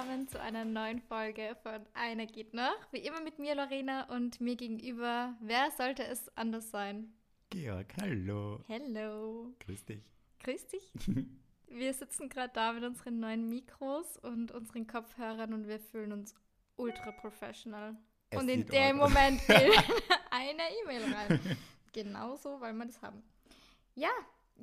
willkommen zu einer neuen Folge von Einer geht noch. Wie immer mit mir, Lorena, und mir gegenüber, wer sollte es anders sein? Georg, hallo. Hello. Grüß dich. Grüß dich. wir sitzen gerade da mit unseren neuen Mikros und unseren Kopfhörern und wir fühlen uns ultra professional. Es und in dem. Moment will eine E-Mail rein. Genauso, weil wir das haben. Ja,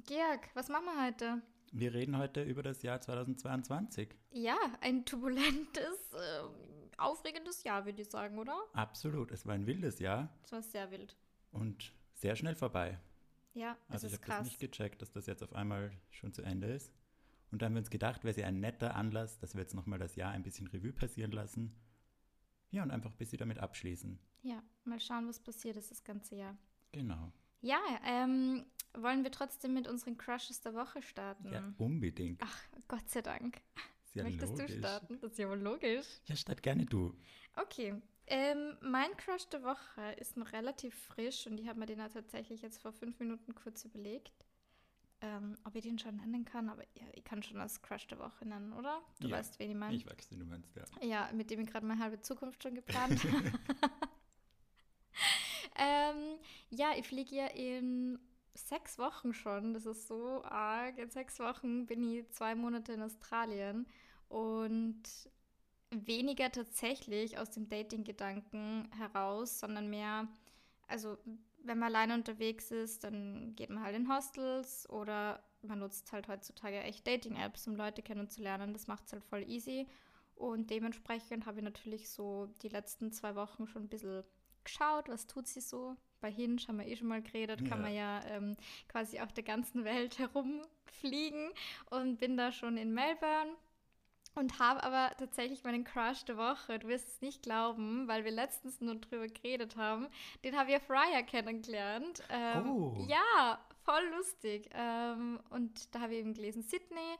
Georg, was machen wir heute? Wir reden heute über das Jahr 2022. Ja, ein turbulentes, äh, aufregendes Jahr, würde ich sagen, oder? Absolut, es war ein wildes Jahr Das war sehr wild. und sehr schnell vorbei. Ja, das Also ich habe das nicht gecheckt, dass das jetzt auf einmal schon zu Ende ist. Und dann haben wir uns gedacht, wäre es ja ein netter Anlass, dass wir jetzt nochmal das Jahr ein bisschen Revue passieren lassen. Ja, und einfach ein bisschen damit abschließen. Ja, mal schauen, was passiert ist das ganze Jahr. Genau. Ja, ähm, wollen wir trotzdem mit unseren Crushes der Woche starten? Ja, unbedingt. Ach, Gott sei Dank. Ja Möchtest logisch. du starten? Das ist ja wohl logisch. Ja, statt gerne du. Okay. Ähm, mein Crush der Woche ist noch relativ frisch und ich habe mir den ja tatsächlich jetzt vor fünf Minuten kurz überlegt, ähm, ob ich den schon nennen kann, aber ja, ich kann schon als Crush der Woche nennen, oder? Du Ja, weißt, wen ich meine. Ich weiß, wie du meinst, ja. Ja, mit dem ich gerade meine halbe Zukunft schon geplant habe. ähm, ja, ich fliege ja in sechs Wochen schon. Das ist so arg. In sechs Wochen bin ich zwei Monate in Australien und weniger tatsächlich aus dem Dating-Gedanken heraus, sondern mehr, also wenn man alleine unterwegs ist, dann geht man halt in Hostels oder man nutzt halt heutzutage echt Dating-Apps, um Leute kennenzulernen. Das macht es halt voll easy. Und dementsprechend habe ich natürlich so die letzten zwei Wochen schon ein bisschen geschaut, was tut sie so. Bei Hinge haben wir eh schon mal geredet, kann Ja. man ja ähm, quasi auf der ganzen Welt herumfliegen und bin da schon in Melbourne und habe aber tatsächlich meinen Crush der Woche, du wirst es nicht glauben, weil wir letztens nur drüber geredet haben, den habe ich auf Raya kennengelernt. Ähm, Oh. Ja, voll lustig. Ähm, und da habe ich eben gelesen, Sydney.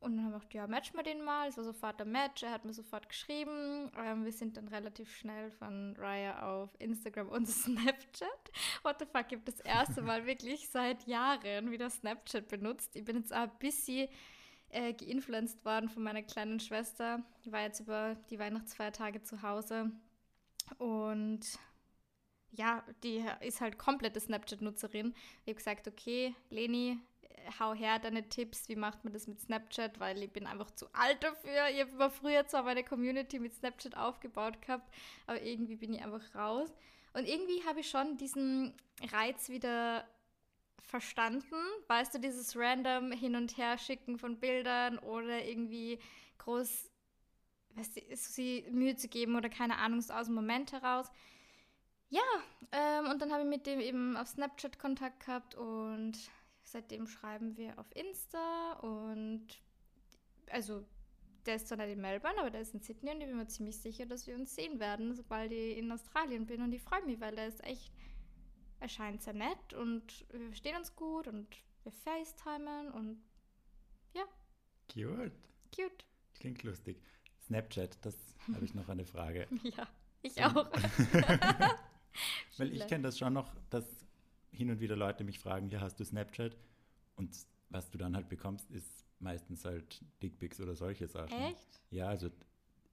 Und dann haben wir gedacht, ja, match mal den mal. Es war sofort der Match. Er hat mir sofort geschrieben. Ähm, wir sind dann relativ schnell von Raya auf Instagram und Snapchat. What the fuck, ich habe das erste Mal wirklich seit Jahren wieder Snapchat benutzt. Ich bin jetzt auch ein bisschen äh, geinfluenced worden von meiner kleinen Schwester. Die war jetzt über die Weihnachtsfeiertage zu Hause. Und ja, die ist halt komplette Snapchat-Nutzerin. Ich habe gesagt, okay, Leni, hau her deine Tipps, wie macht man das mit Snapchat, weil ich bin einfach zu alt dafür. Ich habe immer früher zwar meine Community mit Snapchat aufgebaut gehabt, aber irgendwie bin ich einfach raus. Und irgendwie habe ich schon diesen Reiz wieder verstanden. Weißt du, dieses random Hin- und Her-Schicken von Bildern oder irgendwie groß, weißt du, sie Mühe zu geben oder keine Ahnung, so aus dem Moment heraus. Ja, ähm, und dann habe ich mit dem eben auf Snapchat Kontakt gehabt und seitdem schreiben wir auf Insta und also der ist zwar nicht in Melbourne, aber der ist in Sydney und ich bin mir ziemlich sicher, dass wir uns sehen werden, sobald ich in Australien bin und ich freue mich, weil der ist echt, er scheint sehr nett und wir verstehen uns gut und wir FaceTimen und Cute. cute. Klingt lustig. Snapchat, das habe ich noch eine Frage. Ja, ich auch. Weil ich kenne das schon noch, dass hin und wieder Leute mich fragen, ja, hast du Snapchat? Und was du dann halt bekommst, ist meistens halt Dickpics oder solche Sachen. Echt? Ja, also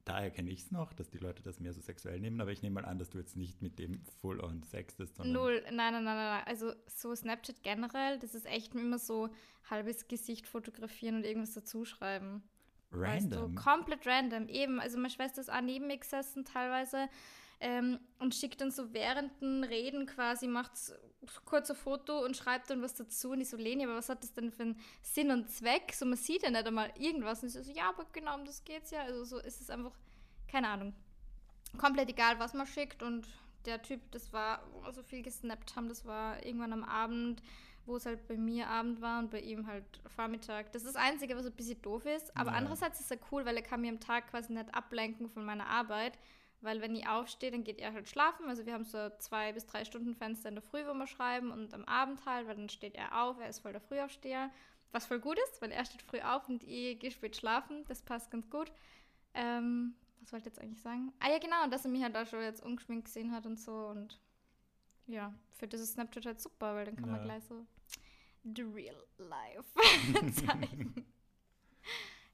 daher kenne ich es noch, dass die Leute das mehr so sexuell nehmen, aber ich nehme mal an, dass du jetzt nicht mit dem full-on sextest, sondern Null, nein, nein, nein, nein. Also so Snapchat generell, das ist echt immer so halbes Gesicht fotografieren und irgendwas dazuschreiben. random. Weißt du, komplett random. Eben, also meine Schwester ist auch neben mir gesessen teilweise ähm, und schickt dann so während den Reden quasi, macht kurz ein Foto und schreibt dann was dazu. Und ich so, Leni, aber was hat das denn für einen Sinn und Zweck? So, man sieht ja nicht einmal irgendwas. Und ich so, ja, aber genau um das geht's ja. Also so ist es einfach, keine Ahnung, komplett egal, was man schickt. Und der Typ, das war, wo wir so viel gesnappt haben, das war irgendwann am Abend, wo es halt bei mir Abend war und bei ihm halt Vormittag. Das ist das Einzige, was ein bisschen doof ist. Aber Ja. andererseits ist er cool, weil er kann mir am Tag quasi nicht ablenken von meiner Arbeit. Weil wenn ich aufstehe, dann geht er halt schlafen. Also wir haben so zwei bis drei Stunden Fenster in der Früh, wo wir schreiben und am Abend halt, weil dann steht er auf, er ist voll der Frühaufsteher. Was voll gut ist, weil er steht früh auf und ich gehe spät schlafen. Das passt ganz gut. Ähm, was wollte ich jetzt eigentlich sagen? Ah ja, genau, dass er mich halt auch schon jetzt ungeschminkt gesehen hat und so. Und ja, für das ist Snapchat halt super, weil dann kann man Ja. gleich so the real life zeigen.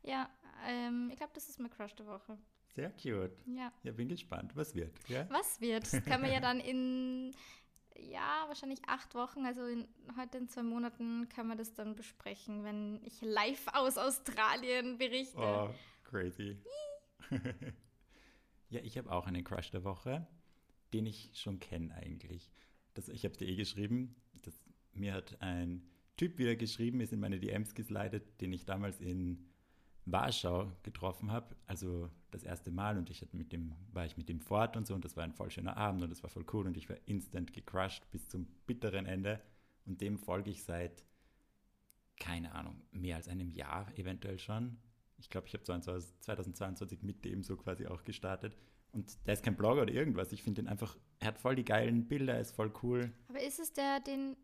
Ja, ähm, ich glaube, das ist mein Crush der Woche. Sehr cute. Ja. Ja, bin gespannt. Was wird? Ja? Was wird? Das können wir ja dann in, ja, wahrscheinlich acht Wochen, also in, heute in zwei Monaten, können wir das dann besprechen, wenn ich live aus Australien berichte. Oh, crazy. ja, ich habe auch einen Crush der Woche, den ich schon kenne eigentlich. Das, ich habe dir eh geschrieben. Das, mir hat ein Typ wieder geschrieben, ist in meine DMs geslidet, den ich damals in Warschau getroffen habe, also das erste Mal und ich mit dem, war ich mit dem fort und so und das war ein voll schöner Abend und das war voll cool und ich war instant gecrushed bis zum bitteren Ende und dem folge ich seit, keine Ahnung, mehr als einem Jahr eventuell schon. Ich glaube, ich habe 2022 mit dem so quasi auch gestartet und der ist kein Blogger oder irgendwas, ich finde den einfach, er hat voll die geilen Bilder, er ist voll cool. Aber ist es der, den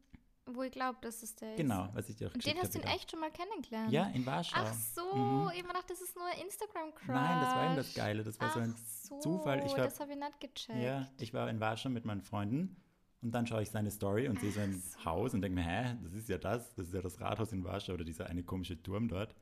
wo ich glaube, dass es der genau, was ich dir auch Und den hast du echt schon mal kennengelernt? Ja, in Warschau. Ach so, mhm. ich dachte, das ist nur Instagram-Crush. Nein, das war eben das Geile. Das war Ach so ein so, Zufall. Ich war, das habe ich nicht gecheckt. Ja, ich war in Warschau mit meinen Freunden und dann schaue ich seine Story und sehe so ein so. Haus und denke mir, hä, das ist ja das, das ist ja das Rathaus in Warschau oder dieser eine komische Turm dort.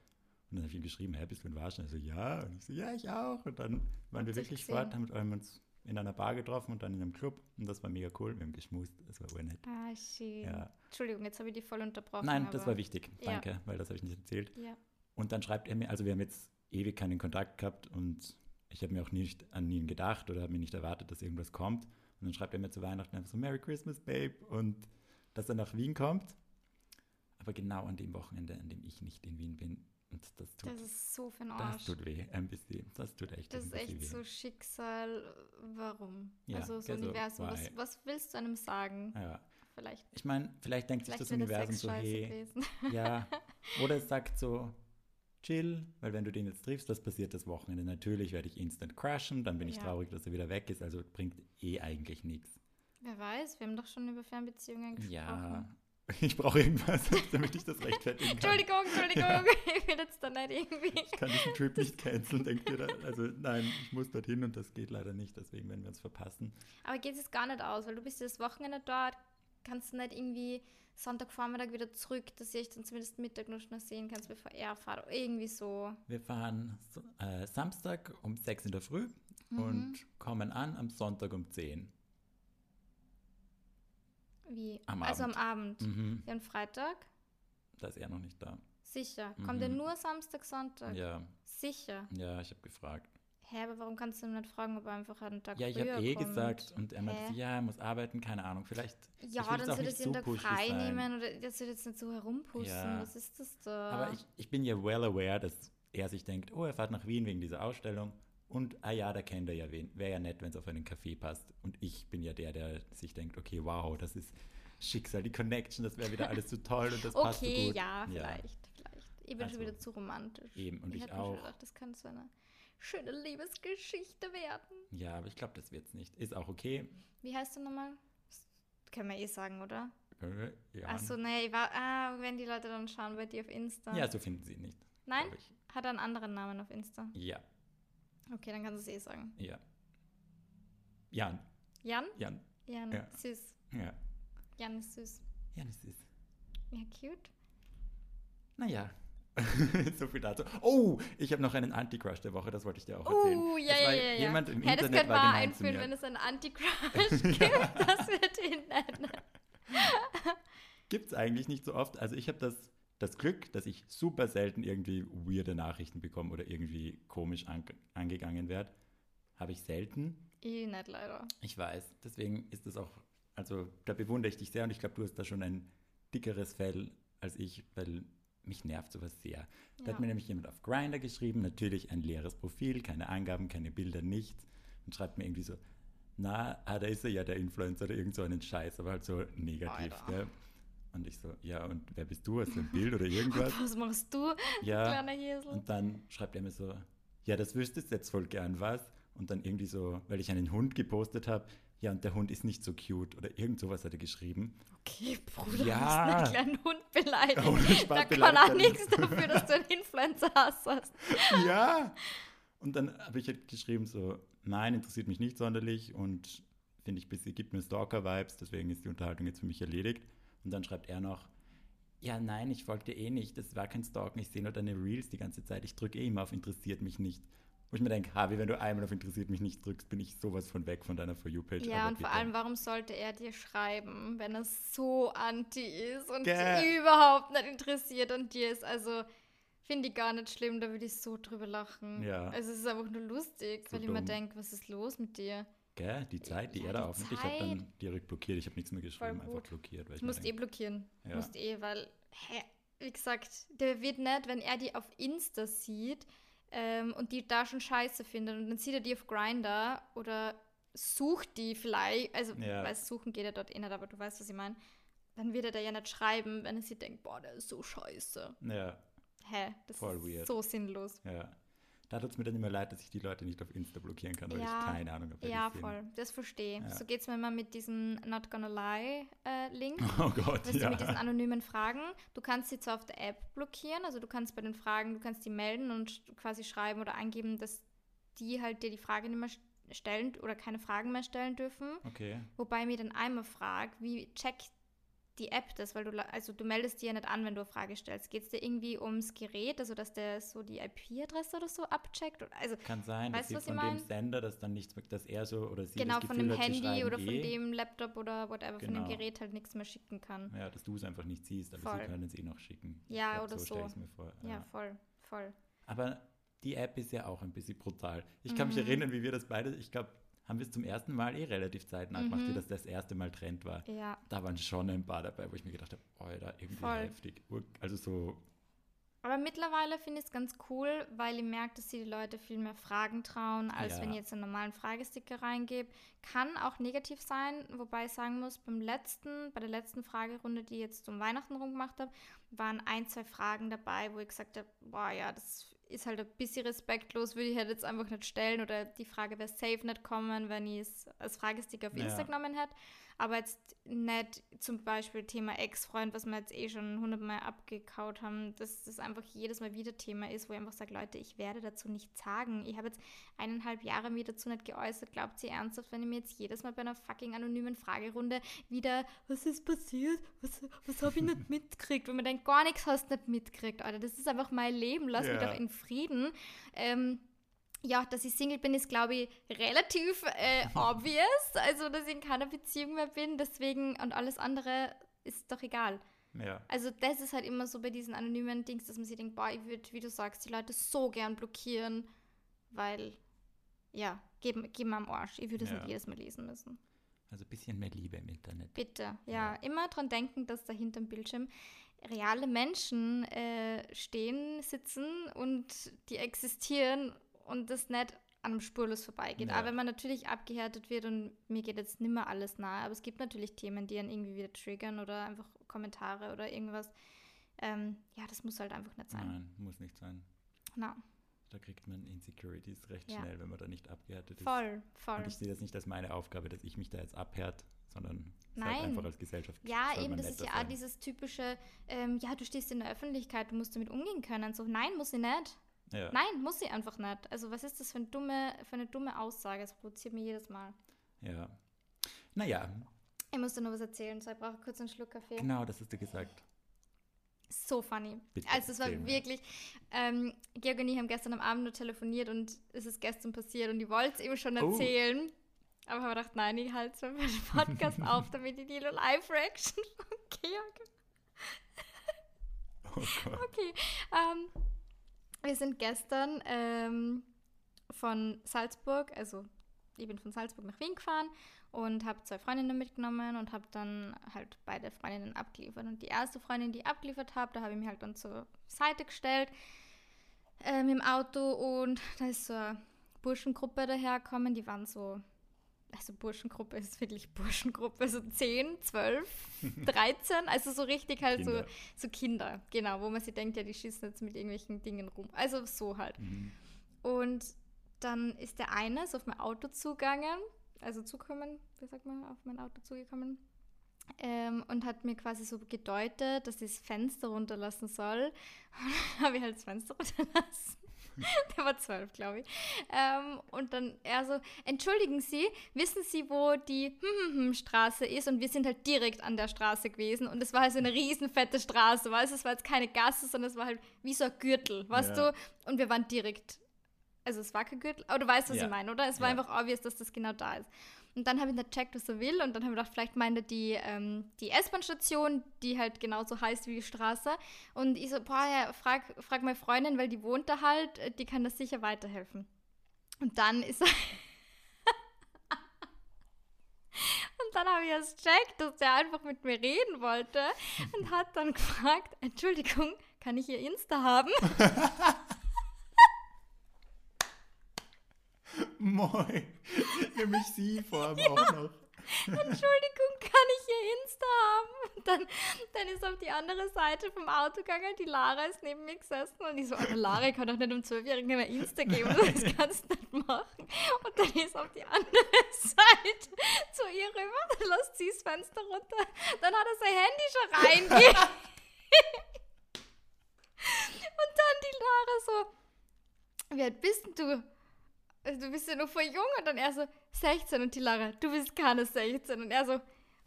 Und dann habe ich ihm geschrieben, hä, bist du in Warschau? Und er so, ja. Und ich so, ja, ich auch. Und dann waren wir wirklich fort, haben wir uns in einer Bar getroffen und dann in einem Club. Und das war mega cool. Wir haben geschmust. Das war urnett. Ah, schön. Ja. Entschuldigung, jetzt habe ich die voll unterbrochen. Nein, das war wichtig. Danke, ja. weil das habe ich nicht erzählt. Ja. Und dann schreibt er mir, also wir haben jetzt ewig keinen Kontakt gehabt und ich habe mir auch nicht an ihn gedacht oder habe mir nicht erwartet, dass irgendwas kommt. Und dann schreibt er mir zu Weihnachten einfach so Merry Christmas, Babe. Und dass er nach Wien kommt. Aber genau an dem Wochenende, an dem ich nicht in Wien bin, und das tut. Das ist so für den Arsch. Das tut weh, ein bisschen. Das tut echt Das ist echt weh. so Schicksal. Warum? Ja, also das Universum. Was, was, willst du einem sagen? Ja. Vielleicht. Ich meine, vielleicht denkt vielleicht sich das Universum so, hey. Ja. Oder es sagt so, chill, weil wenn du den jetzt triffst, das passiert das Wochenende. Natürlich werde ich instant crashen, dann bin ich ja. traurig, dass er wieder weg ist. Also bringt eh eigentlich nichts. Wer weiß, wir haben doch schon über Fernbeziehungen gesprochen. Ja, Ich brauche irgendwas, damit ich das rechtfertigen kann. Entschuldigung, Entschuldigung, ja. ich will jetzt da nicht irgendwie. Ich kann diesen Trip nicht canceln, denkt ihr da? Also nein, ich muss dorthin und das geht leider nicht, deswegen werden wir uns verpassen. Aber geht es gar nicht aus, weil du bist das Wochenende dort, kannst du nicht irgendwie Sonntagvormittag wieder zurück, dass ich dann zumindest Mittag noch schnell sehen kannst, bevor er fährt. Irgendwie so. Wir fahren äh, Samstag um 6 in der Früh mhm. und kommen an am Sonntag um 10. Wie? Am also Abend. am Abend. Mhm. Ja, und Freitag? Da ist er noch nicht da. Sicher. Kommt er mhm. nur Samstag, Sonntag? Ja. Sicher. Ja, ich habe gefragt. Hä, aber warum kannst du nicht fragen, ob er einfach einen Tag Ja, ich habe eh kommt? gesagt und er meinte, ja, er muss arbeiten, keine Ahnung, vielleicht. Ja, dann soll das den Tag frei sein. nehmen oder das soll jetzt nicht so herumpusten. Ja. Was ist das da? Aber ich, ich bin ja well aware, dass er sich denkt, oh, er fährt nach Wien wegen dieser Ausstellung und, ah ja, da kennt er ja wen. Wäre ja nett, wenn es auf einen Café passt. Und ich bin ja der, der sich denkt, okay, wow, das ist Schicksal, die Connection, das wäre wieder alles so toll und das okay, passt so gut. Okay, ja, vielleicht, ja. vielleicht. Ich bin also, schon wieder zu romantisch. Eben, und ich, ich auch. Gedacht, das kann so eine schöne Liebesgeschichte werden. Ja, aber ich glaube, das wird es nicht. Ist auch okay. Wie heißt du nochmal? Können wir eh sagen, oder? Ja. Achso, nee, ich war, ah, wenn die Leute dann schauen bei dir auf Insta. Ja, so finden sie ihn nicht. Nein? Hat er einen anderen Namen auf Insta? Ja. Okay, dann kannst du es eh sagen. Ja. Jan. Jan? Jan. Jan, ja. süß. Ja. Jan ist süß. Jan ist süß. Ja, cute. Naja. so viel dazu. Oh, ich habe noch einen Anti-Crush der Woche, das wollte ich dir auch erzählen. Oh, ja, ja, ja. Jemand im hey, Internet das könnte man einführen, wenn es einen Anti-Crush gibt. das wird ihn nennen. Gibt es eigentlich nicht so oft. Also ich habe das das Glück, dass ich super selten irgendwie weirde Nachrichten bekomme oder irgendwie komisch an, angegangen werde, habe ich selten. Eh nicht leider. Ich weiß. Deswegen ist das auch, also da bewundere ich dich sehr und ich glaube, du hast da schon ein dickeres Fell als ich, weil mich nervt sowas sehr. Da ja. hat mir nämlich jemand auf Grinder geschrieben, natürlich ein leeres Profil, keine Angaben, keine Bilder, nichts. Und schreibt mir irgendwie so, na, ah, da ist er ja der Influencer oder irgend so einen Scheiß, aber halt so negativ. Und ich so, ja, und wer bist du? Hast du ein Bild oder irgendwas? Was machst du, ja. kleiner Hiesel? Und dann schreibt er mir so, ja, das wüsstest du jetzt voll gern, was? Und dann irgendwie so, weil ich einen Hund gepostet habe, ja, und der Hund ist nicht so cute oder irgend sowas hat er geschrieben. Okay, Bruder, ja. du hast einen kleinen Hund beleidigt. Oh, da kann auch nichts dafür, dass du einen Influencer hast. ja. Und dann habe ich halt geschrieben so, nein, interessiert mich nicht sonderlich und finde ich, bisschen, gibt mir Stalker-Vibes, deswegen ist die Unterhaltung jetzt für mich erledigt. Und dann schreibt er noch, Ja, nein, ich folge dir eh nicht. Das war kein Stalken. Ich sehe nur deine Reels die ganze Zeit. Ich drücke eh immer auf interessiert mich nicht. Wo ich mir denke, Harvey, wenn du einmal auf interessiert mich nicht drückst, bin ich sowas von weg von deiner For You-Page. Ja, und vor bitte. allem, warum sollte er dir schreiben, wenn er so anti ist und Gell. überhaupt nicht interessiert an dir ist? Also, finde ich gar nicht schlimm, da würde ich so drüber lachen. Ja. Also, es ist einfach nur lustig, So weil ich mir dumm. denke, was ist los mit dir? Gell, die Zeit, die Ja, er da die aufnimmt. Ich habe dann direkt blockiert. Ich habe nichts mehr geschrieben, einfach blockiert. Weil ich musst eh blockieren. Ja. Musst eh, weil, hä, wie gesagt, der wird nicht, wenn er die auf Insta sieht ähm, und die da schon scheiße findet und dann sieht er die auf Grinder oder sucht die vielleicht, also, Ja. weil suchen geht er dort eh nicht, aber du weißt, was ich meine. Dann wird er da ja nicht schreiben, wenn er sich denkt, boah, der ist so scheiße. ja, Hä, das Voll ist weird. so sinnlos. ja. Da tut es mir dann immer leid, dass ich die Leute nicht auf Insta blockieren kann, weil Ja. ich keine Ahnung habe, Ja, voll. Das verstehe ich. Ja. So geht es mir immer mit diesem Not Gonna Lie äh, Link. Oh Gott, Weißt du, ja. mit diesen anonymen Fragen, du kannst sie zwar auf der App blockieren, also du kannst bei den Fragen, du kannst die melden und quasi schreiben oder eingeben, dass die halt dir die Frage nicht mehr st- stellen oder keine Fragen mehr stellen dürfen. Okay. Wobei mir dann einmal fragt, wie checkt die App das, weil du, also du meldest dir ja nicht an, wenn du eine Frage stellst. Geht es dir irgendwie ums Gerät, also dass der so die IP-Adresse oder so abcheckt? Also Kann sein, Weißt du, dass was sie ich von dem? Sender, dass dann nichts, dass er so oder sie genau das von dem hat, Handy oder von eh. dem Laptop oder whatever, von dem Genau. Gerät halt nichts mehr schicken kann. Ja, dass du es einfach nicht siehst, aber Voll. sie können es eh noch schicken. Ja, glaub, oder so. so. stell mir vor. Ja, Ja. voll, voll. Aber die App ist ja auch ein bisschen brutal. Ich kann mich Mhm. erinnern, wie wir das beide, ich glaube, haben wir es zum ersten Mal eh relativ zeitnah gemacht, Mhm. wie das das erste Mal Trend war. Ja, Da waren schon ein paar dabei, wo ich mir gedacht habe, Alter, irgendwie Voll. heftig. Also so, Aber mittlerweile finde ich es ganz cool, weil ich merke, dass sich die Leute viel mehr Fragen trauen, als Ja. wenn ich jetzt einen normalen Fragesticker reingebe. Kann auch negativ sein, wobei ich sagen muss, beim letzten, bei der letzten Fragerunde, die ich jetzt um Weihnachten rum gemacht habe, waren ein, zwei Fragen dabei, wo ich gesagt habe, boah, ja, das ist halt ein bisschen respektlos, würde ich halt jetzt einfach nicht stellen oder die Frage wäre safe nicht kommen, wenn ich es als Fragesticker auf Ja. Insta genommen hätte. Aber jetzt nicht zum Beispiel Thema Ex-Freund, was wir jetzt eh schon hundertmal abgekaut haben, dass das einfach jedes Mal wieder Thema ist, wo ich einfach sage, Leute, ich werde dazu nichts sagen. Ich habe jetzt eineinhalb Jahre mir dazu nicht geäußert. Glaubt sie ernsthaft, wenn ich mir jetzt jedes Mal bei einer fucking anonymen Fragerunde wieder, was ist passiert? Was, was habe ich nicht mitgekriegt? Wo man denkt, gar nichts hast du nicht mitgekriegt, Alter. Das ist einfach mein Leben. Lass mich Ja. doch in Frieden. Ähm, ja, dass ich Single bin, ist, glaube ich, relativ äh, obvious. Also, dass ich in keiner Beziehung mehr bin. Deswegen, und alles andere ist doch egal. ja. Also, das ist halt immer so bei diesen anonymen Dings, dass man sich denkt, boah, ich würde, wie du sagst, die Leute so gern blockieren, weil, ja, geben, geben mir am Arsch. Ich würde es Ja. nicht jedes Mal lesen müssen. Also ein bisschen mehr Liebe im Internet. Bitte, ja. Ja. Immer dran denken, dass da hinterm Bildschirm reale Menschen äh, stehen, sitzen und die existieren und das nicht an einem spurlos vorbeigeht. Ja. Aber wenn man natürlich abgehärtet wird und mir geht jetzt nimmer alles nahe, aber es gibt natürlich Themen, die einen irgendwie wieder triggern oder einfach Kommentare oder irgendwas. Ähm, ja, das muss halt einfach nicht sein. Nein, muss nicht sein. Na, Da kriegt man Insecurities recht Ja. schnell, wenn man da nicht abgehärtet ist. voll, voll. Und ich sehe das nicht als meine Aufgabe, dass ich mich da jetzt abhärt, sondern Nein. halt einfach als Gesellschaft. Ja, eben, das ist ja auch dieses typische, ähm, ja, du stehst in der Öffentlichkeit, du musst damit umgehen können. So, nein, muss ich nicht. Ja. Nein, muss sie einfach nicht. Also was ist das für, ein dumme, für eine dumme Aussage? Das provoziert mich jedes Mal. ja. Naja, Ich muss dir noch was erzählen, so ich brauche kurz einen Schluck Kaffee. genau, das hast du gesagt. So funny. Bitte, also es war mir. wirklich, ähm, Georg und ich haben gestern am Abend nur telefoniert und es ist gestern passiert und ich wollte es ihm schon Oh. erzählen. Aber habe gedacht, nein, ich halte es für den Podcast auf, damit ich die Live-Reaction von Georg Oh Gott. Okay. Ähm, wir sind gestern ähm, von Salzburg, also ich bin von Salzburg nach Wien gefahren und habe zwei Freundinnen mitgenommen und habe dann halt beide Freundinnen abgeliefert. Und die erste Freundin, die ich abgeliefert habe, da habe ich mich halt dann zur Seite gestellt ähm, im Auto und da ist so eine Burschengruppe dahergekommen, die waren so, also Burschengruppe ist wirklich Burschengruppe, so 10, 12, 13, also so richtig halt so Kinder. so Kinder, genau, wo man sich denkt, ja, die schießen jetzt mit irgendwelchen Dingen rum. Also so halt. Mhm. Und dann ist der eine so auf mein Auto zugegangen, also zukommen, wie sagt man, auf mein Auto zugekommen. Ähm, und hat mir quasi so gedeutet, dass ich das Fenster runterlassen soll. Und dann habe ich halt das Fenster runterlassen. der war zwölf, glaube ich. Ähm, und dann er so, entschuldigen Sie, wissen Sie, wo die Straße ist? Und wir sind halt direkt an der Straße gewesen. Und es war halt so eine riesenfette Straße, weißt du? Es war jetzt keine Gasse, sondern es war halt wie so ein Gürtel, weißt Ja. du? Und wir waren direkt, also es war kein Gürtel, aber du weißt, was Ja. ich meine, oder? Es war Ja. einfach obvious, dass das genau da ist. Und dann habe ich nicht gecheckt, was er will. Und dann habe ich gedacht, vielleicht meint er die, ähm, die S-Bahn-Station, die halt genauso heißt wie die Straße. Und ich so, boah, ja, frag, frag meine Freundin, weil die wohnt da halt, äh, die kann das sicher weiterhelfen. Und dann ist er. Und dann habe ich erst checkt, dass der einfach mit mir reden wollte und hat dann gefragt, Entschuldigung, kann ich Ihr Insta haben? Moin. Nämlich sie vor allem auch noch. Entschuldigung, kann ich Ihr Insta haben? Und dann, dann ist auf die andere Seite vom Auto gegangen, die Lara ist neben mir gesessen und ich so, Lara, ich kann doch nicht um Zwölfjährigen mehr Insta geben, das kannst du nicht machen. Und dann ist auf die andere Seite zu ihr rüber, dann lässt sie das Fenster runter, dann hat er sein Handy schon reingegeben. und dann die Lara so, wie alt bist denn du? Also, du bist ja noch voll jung und dann er so 16 und die Lara, du bist keine 16 und er so,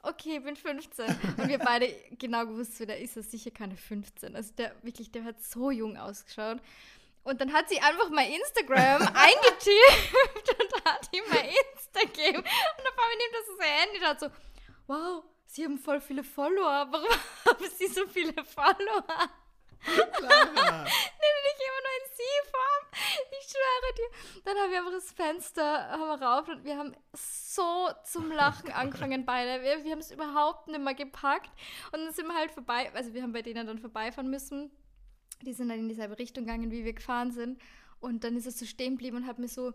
okay, bin 15 und wir beide genau gewusst, der ist ja sicher keine 15. Also der wirklich, der hat so jung ausgeschaut. Und dann hat sie einfach mein Instagram eingetippt und hat ihm mein Insta gegeben. Und auf einmal nimmt er so sein Handy und hat so, wow, sie haben voll viele Follower. Warum haben sie so viele Follower? Lara. Immer Sie-Form. Ich schwöre dir. Dann haben wir einfach das Fenster haben wir rauf und wir haben so zum Lachen angefangen beide. Wir, wir haben es überhaupt nicht mehr gepackt. Und dann sind wir halt vorbei, also wir haben bei denen dann vorbeifahren müssen. Die sind dann in dieselbe Richtung gegangen, wie wir gefahren sind. Und dann ist er so stehen geblieben und hat mir so,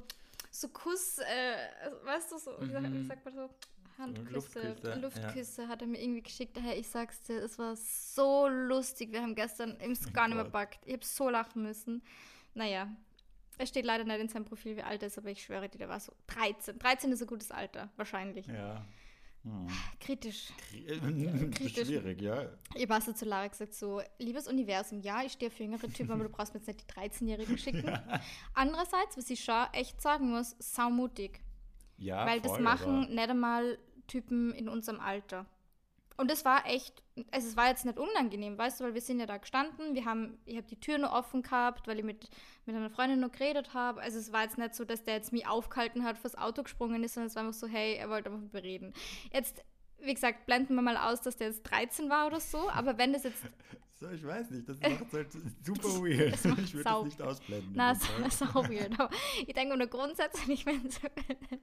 so Kuss, äh, weißt du, so, wie, sagt, wie Mhm. sagt man so? Handküsse, Luftküsse, Luftküsse, hat er mir irgendwie geschickt. Hey, ich sag's dir, es war so lustig. Wir haben gestern im gar nicht mehr Gott. packt. Ich habe so lachen müssen. Naja, es steht leider nicht in seinem Profil, wie alt er ist, aber ich schwöre dir, der war so 13. 13 ist ein gutes Alter, wahrscheinlich. Ja. Hm. Kritisch. Kri- Kritisch. Schwierig, ja. Ich habe so zu Lara gesagt, so, liebes Universum, ja, ich stehe für jüngere Typen, aber du brauchst mir jetzt nicht die 13-Jährigen schicken. Andererseits, was ich schon echt sagen muss, saumutig. Ja, weil das voll, machen aber- nicht einmal Typen in unserem Alter. Und es war echt, also es war jetzt nicht unangenehm, weißt du, weil wir sind ja da gestanden, wir haben, ich habe die Tür nur offen gehabt, weil ich mit, mit einer Freundin nur geredet habe. Also es war jetzt nicht so, dass der jetzt mich aufgehalten hat, fürs Auto gesprungen ist, sondern es war einfach so, hey, er wollte einfach mit mir reden. Jetzt, wie gesagt, blenden wir mal aus, dass der jetzt 13 war oder so, aber wenn das jetzt So, ich weiß nicht, das macht halt super weird. das ich würde das nicht ausblenden. Na, so, Fall. so weird. Aber ich denke nur grundsätzlich, wenn es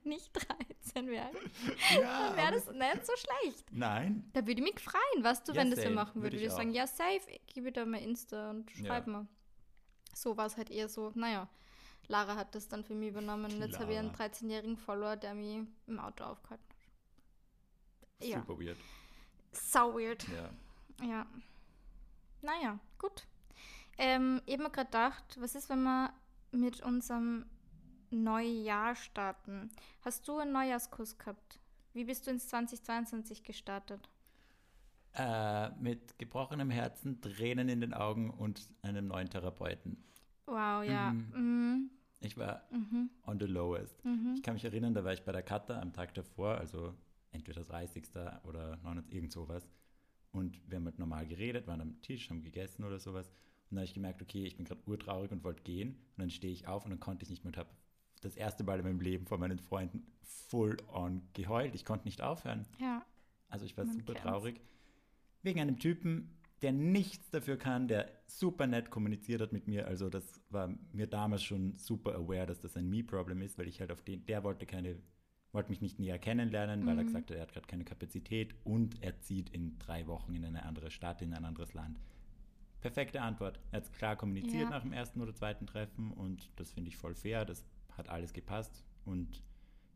nicht 13 wäre, ja, dann wäre das nicht so schlecht. Nein, Da würde ich mich freuen, weißt du, Ja, wenn das same. machen Würde würde. ich sagen, auch. ja, safe, ich gebe dir mal Insta und Ja. schreib mal. So war es halt eher so, naja, Lara hat das dann für mich übernommen und jetzt habe ich einen Lara. 13-jährigen Follower, der mich im Auto aufgehalten. Ja, super weird. sau weird. Ja. Ja. Naja, gut. Ähm, ich habe mir gerade gedacht, was ist, wenn wir mit unserem Neujahr starten? Hast du einen Neujahrskuss gehabt? Wie bist du ins 2022 gestartet? Äh, mit gebrochenem Herzen, Tränen in den Augen und einem neuen Therapeuten. Wow, ja. Mhm. Mhm. Ich war Mhm. on the lowest. Mhm. Ich kann mich erinnern, da war ich bei der Kata am Tag davor, also entweder 30. oder 29. irgend sowas. Und wir haben halt normal geredet, waren am Tisch, haben gegessen oder sowas. Und dann habe ich gemerkt, okay, ich bin gerade urtraurig und wollte gehen. Und dann stehe ich auf und dann konnte ich nicht mehr und habe das erste Mal in meinem Leben vor meinen Freunden full on geheult. Ich konnte nicht aufhören. Ja. Also ich war Man super kennt's. traurig. Wegen einem Typen, der nichts dafür kann, der super nett kommuniziert hat mit mir. Also das war mir damals schon super aware, dass das ein Me-Problem ist, weil ich halt auf den, der wollte keine, wollte mich nicht näher kennenlernen, weil er Mhm. gesagt hat, er hat gerade keine Kapazität und er zieht in drei Wochen in eine andere Stadt, in ein anderes Land. Perfekte Antwort. Er hat es klar kommuniziert Ja. nach dem ersten oder zweiten Treffen und das finde ich voll fair. Das hat alles gepasst und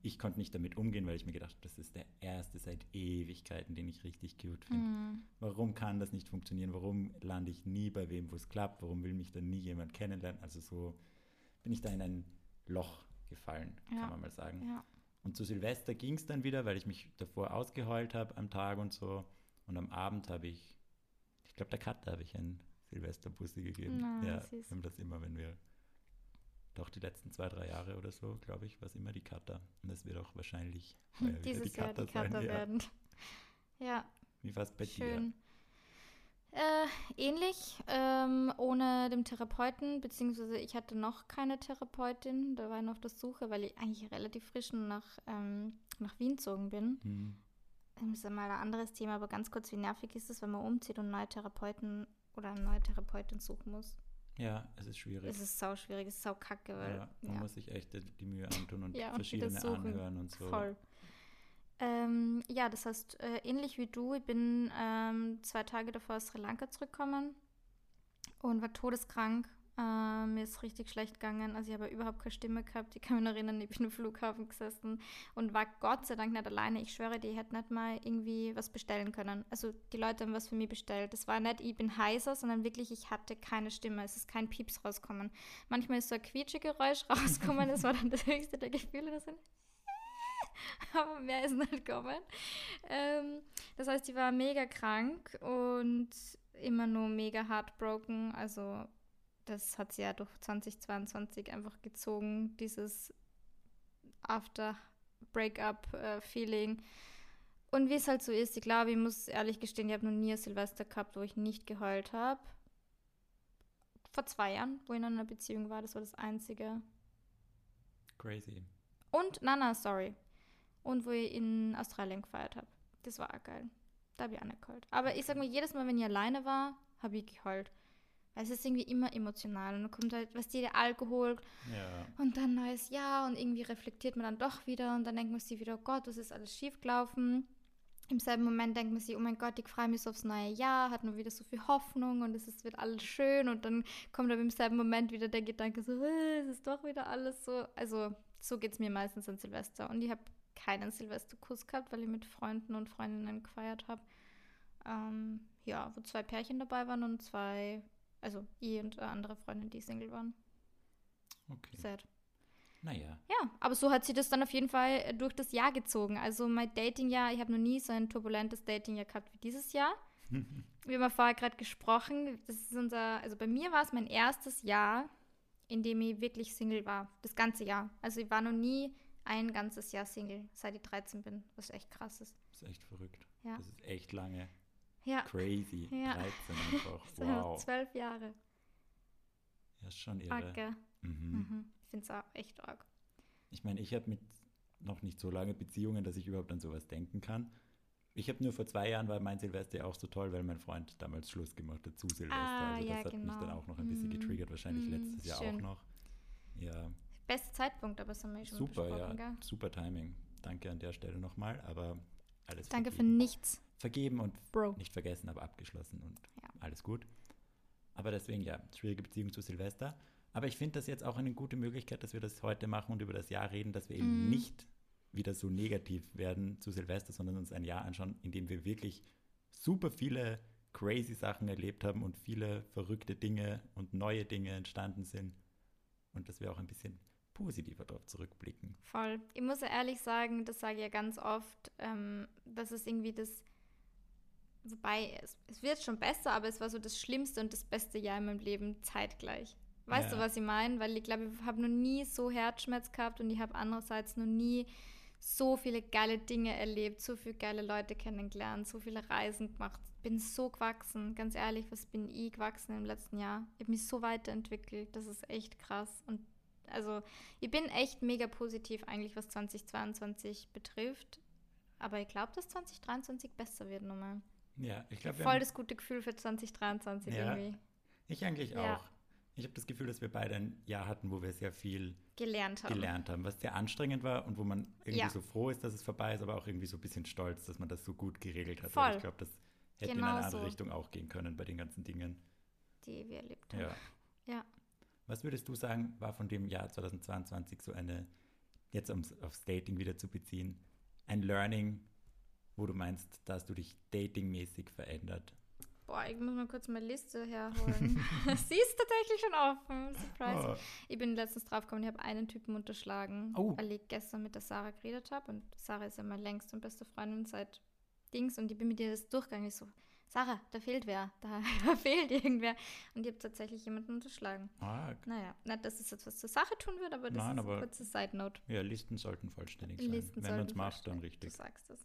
ich konnte nicht damit umgehen, weil ich mir gedacht habe, das ist der erste seit Ewigkeiten, den ich richtig cute finde. Mhm. Warum kann das nicht funktionieren? Warum lande ich nie bei wem, wo es klappt? Warum will mich dann nie jemand kennenlernen? Also so bin ich da in ein Loch gefallen, Ja. kann man mal sagen. Ja. Und zu Silvester ging es dann wieder, weil ich mich davor ausgeheult habe am Tag und so. Und am Abend habe ich, ich glaube, der Katze habe ich einen Silvesterbussi gegeben. Na, ja, süß. wir haben das immer, wenn wir doch die letzten zwei, drei Jahre oder so, glaube ich, war es immer die Kata. Und das wird auch wahrscheinlich Dieses die Jahr die Kata. Ja. werden. Ja, Wie war es bei schön. Äh, ähnlich, ähm, ohne dem Therapeuten, beziehungsweise ich hatte noch keine Therapeutin, da war ich noch auf der Suche, weil ich eigentlich relativ frisch nach, ähm, nach Wien gezogen bin. dir? Hm. Das ist ja mal ein anderes Thema, aber ganz kurz, wie nervig ist es, wenn man umzieht und neue Therapeuten oder eine neue Therapeutin suchen muss? Ja, es ist schwierig. Es ist sau schwierig, es ist sau kacke, weil ja, man ja. muss sich echt die Mühe antun und Ja, und verschiedene suchen. anhören und so. Voll. Ähm, ja, das heißt, äh, ähnlich wie du, ich bin ähm, zwei Tage davor aus Sri Lanka zurückgekommen und war todeskrank. Äh, mir ist richtig schlecht gegangen. Also ich habe überhaupt keine Stimme gehabt. Ich kann mich noch erinnern, ich bin im Flughafen gesessen und war Gott sei Dank nicht alleine. Ich schwöre, die hätten nicht mal irgendwie was bestellen können. Also die Leute haben was für mich bestellt. Das war nicht, ich bin heiser, sondern wirklich, ich hatte keine Stimme. Es ist kein Pieps rausgekommen. Manchmal ist so ein Quietschegeräusch rausgekommen. Das war dann das höchste der Gefühle. Das sind aber mehr ist nicht gekommen. Ähm, das heißt, ich war mega krank und immer nur mega heartbroken. Also das hat sie ja durch 2022 einfach gezogen, dieses After-Breakup-Feeling. Und wie es halt so ist, ich glaube, ich muss ehrlich gestehen, ich habe noch nie ein Silvester gehabt, wo ich nicht geheult habe. Vor zwei Jahren, wo ich in einer Beziehung war, das war das Einzige. Crazy. Und, na, na, sorry. Und wo ich in Australien gefeiert habe. Das war auch geil. Da habe ich auch nicht geheult. Aber ich sag mal, jedes Mal, wenn ich alleine war, habe ich geheult. Weil es ist irgendwie immer emotional. Und dann kommt halt, was der Alkohol Ja. und dann neues Jahr und irgendwie reflektiert man dann doch wieder und dann denkt man sich wieder, oh Gott, was ist alles schiefgelaufen? Im selben Moment denkt man sich, oh mein Gott, ich freue mich so aufs neue Jahr, hat man wieder so viel Hoffnung und es ist, wird alles schön und dann kommt aber im selben Moment wieder der Gedanke so, äh, es ist doch wieder alles so. Also so geht es mir meistens an Silvester und ich habe keinen Silvesterkuss gehabt, weil ich mit Freunden und Freundinnen gefeiert habe. Ähm, ja, wo zwei Pärchen dabei waren und zwei, also ich und eine andere Freundin, die Single waren. Okay. Sad. Naja. Ja, aber so hat sie das dann auf jeden Fall äh, durch das Jahr gezogen. Also mein Datingjahr, ich habe noch nie so ein turbulentes Datingjahr gehabt wie dieses Jahr. Wir haben ja vorher gerade gesprochen, das ist unser, also bei mir war es mein erstes Jahr, in dem ich wirklich Single war. Das ganze Jahr. Also ich war noch nie ein ganzes Jahr Single, seit ich 13 bin, was echt krass ist. Das ist echt verrückt. Ja. Das ist echt lange. Ja, Crazy. Ja. 13 einfach. so Wow. zwölf Jahre. Ja, ist schon irre. Arg, Mhm. mhm. Ich finde es auch echt arg. Ich meine, ich habe mit noch nicht so lange Beziehungen, dass ich überhaupt an sowas denken kann. Ich habe nur vor zwei Jahren war mein Silvester ja auch so toll, weil mein Freund damals Schluss gemacht hat zu Silvester. Ah, also das ja, hat mich genau. dann auch noch ein bisschen Mhm. getriggert, wahrscheinlich Mhm, letztes Jahr schön. auch noch. Ja, Bester Zeitpunkt, aber das haben wir eh schon super, ja, gell? super Timing. Danke an der Stelle nochmal, aber alles Danke für vergeben. nichts, vergeben und Bro. nicht vergessen, aber abgeschlossen und Ja. alles gut. Aber deswegen, ja, schwierige Beziehung zu Silvester. Aber ich finde das jetzt auch eine gute Möglichkeit, dass wir das heute machen und über das Jahr reden, dass wir eben Mhm. nicht wieder so negativ werden zu Silvester, sondern uns ein Jahr anschauen, in dem wir wirklich super viele crazy Sachen erlebt haben und viele verrückte Dinge und neue Dinge entstanden sind. Und dass wir auch ein bisschen positiver darauf zurückblicken. Voll. Ich muss ja ehrlich sagen, das sage ich ja ganz oft, ähm, das ist irgendwie das, wobei es, es wird schon besser, aber es war so das schlimmste und das beste Jahr in meinem Leben zeitgleich. Weißt Ja. du, was ich meine? Weil ich glaube, ich habe noch nie so Herzschmerz gehabt und ich habe andererseits noch nie so viele geile Dinge erlebt, so viele geile Leute kennengelernt, so viele Reisen gemacht. Bin so gewachsen, ganz ehrlich, was bin ich gewachsen im letzten Jahr? Ich habe mich so weiterentwickelt, das ist echt krass. Und also ich bin echt mega positiv eigentlich, was 2022 betrifft. Aber ich glaube, dass 2023 besser wird nochmal. Ja, ich glaube, voll das gute Gefühl für 2023 Ja. irgendwie ich eigentlich Ja. auch. Ich habe das Gefühl, dass wir beide ein Jahr hatten, wo wir sehr viel gelernt haben. gelernt haben, was sehr anstrengend war und wo man irgendwie Ja. so froh ist, dass es vorbei ist, aber auch irgendwie so ein bisschen stolz, dass man das so gut geregelt hat. Voll. Weil ich glaube, das hätte in Genau eine andere so. Richtung auch gehen können bei den ganzen Dingen. Die wir erlebt haben. Ja. Ja. Was würdest du sagen, war von dem Jahr 2022 so eine, jetzt ums, aufs Dating wieder zu beziehen, ein Learning, wo du meinst, da hast du dich datingmäßig verändert? Boah, ich muss mal kurz meine Liste herholen. Sie ist tatsächlich schon offen. Surprise. Oh, Ich bin letztens draufgekommen, ich habe einen Typen unterschlagen, Oh. weil ich gestern mit der Sarah geredet habe. Und Sarah ist ja meine längste und beste Freundin seit Dings. Und ich bin mit ihr das durchgegangen. Ich so, Sarah, da fehlt wer, da, da fehlt irgendwer. Und ich habe tatsächlich jemanden unterschlagen. Ah, Naja, nicht, dass es jetzt was zur Sache tun wird, aber das Nein, ist aber- eine kurze Side-Note. ja, Listen sollten vollständig sein. Listen Wenn man es macht, dann richtig. Du sagst es.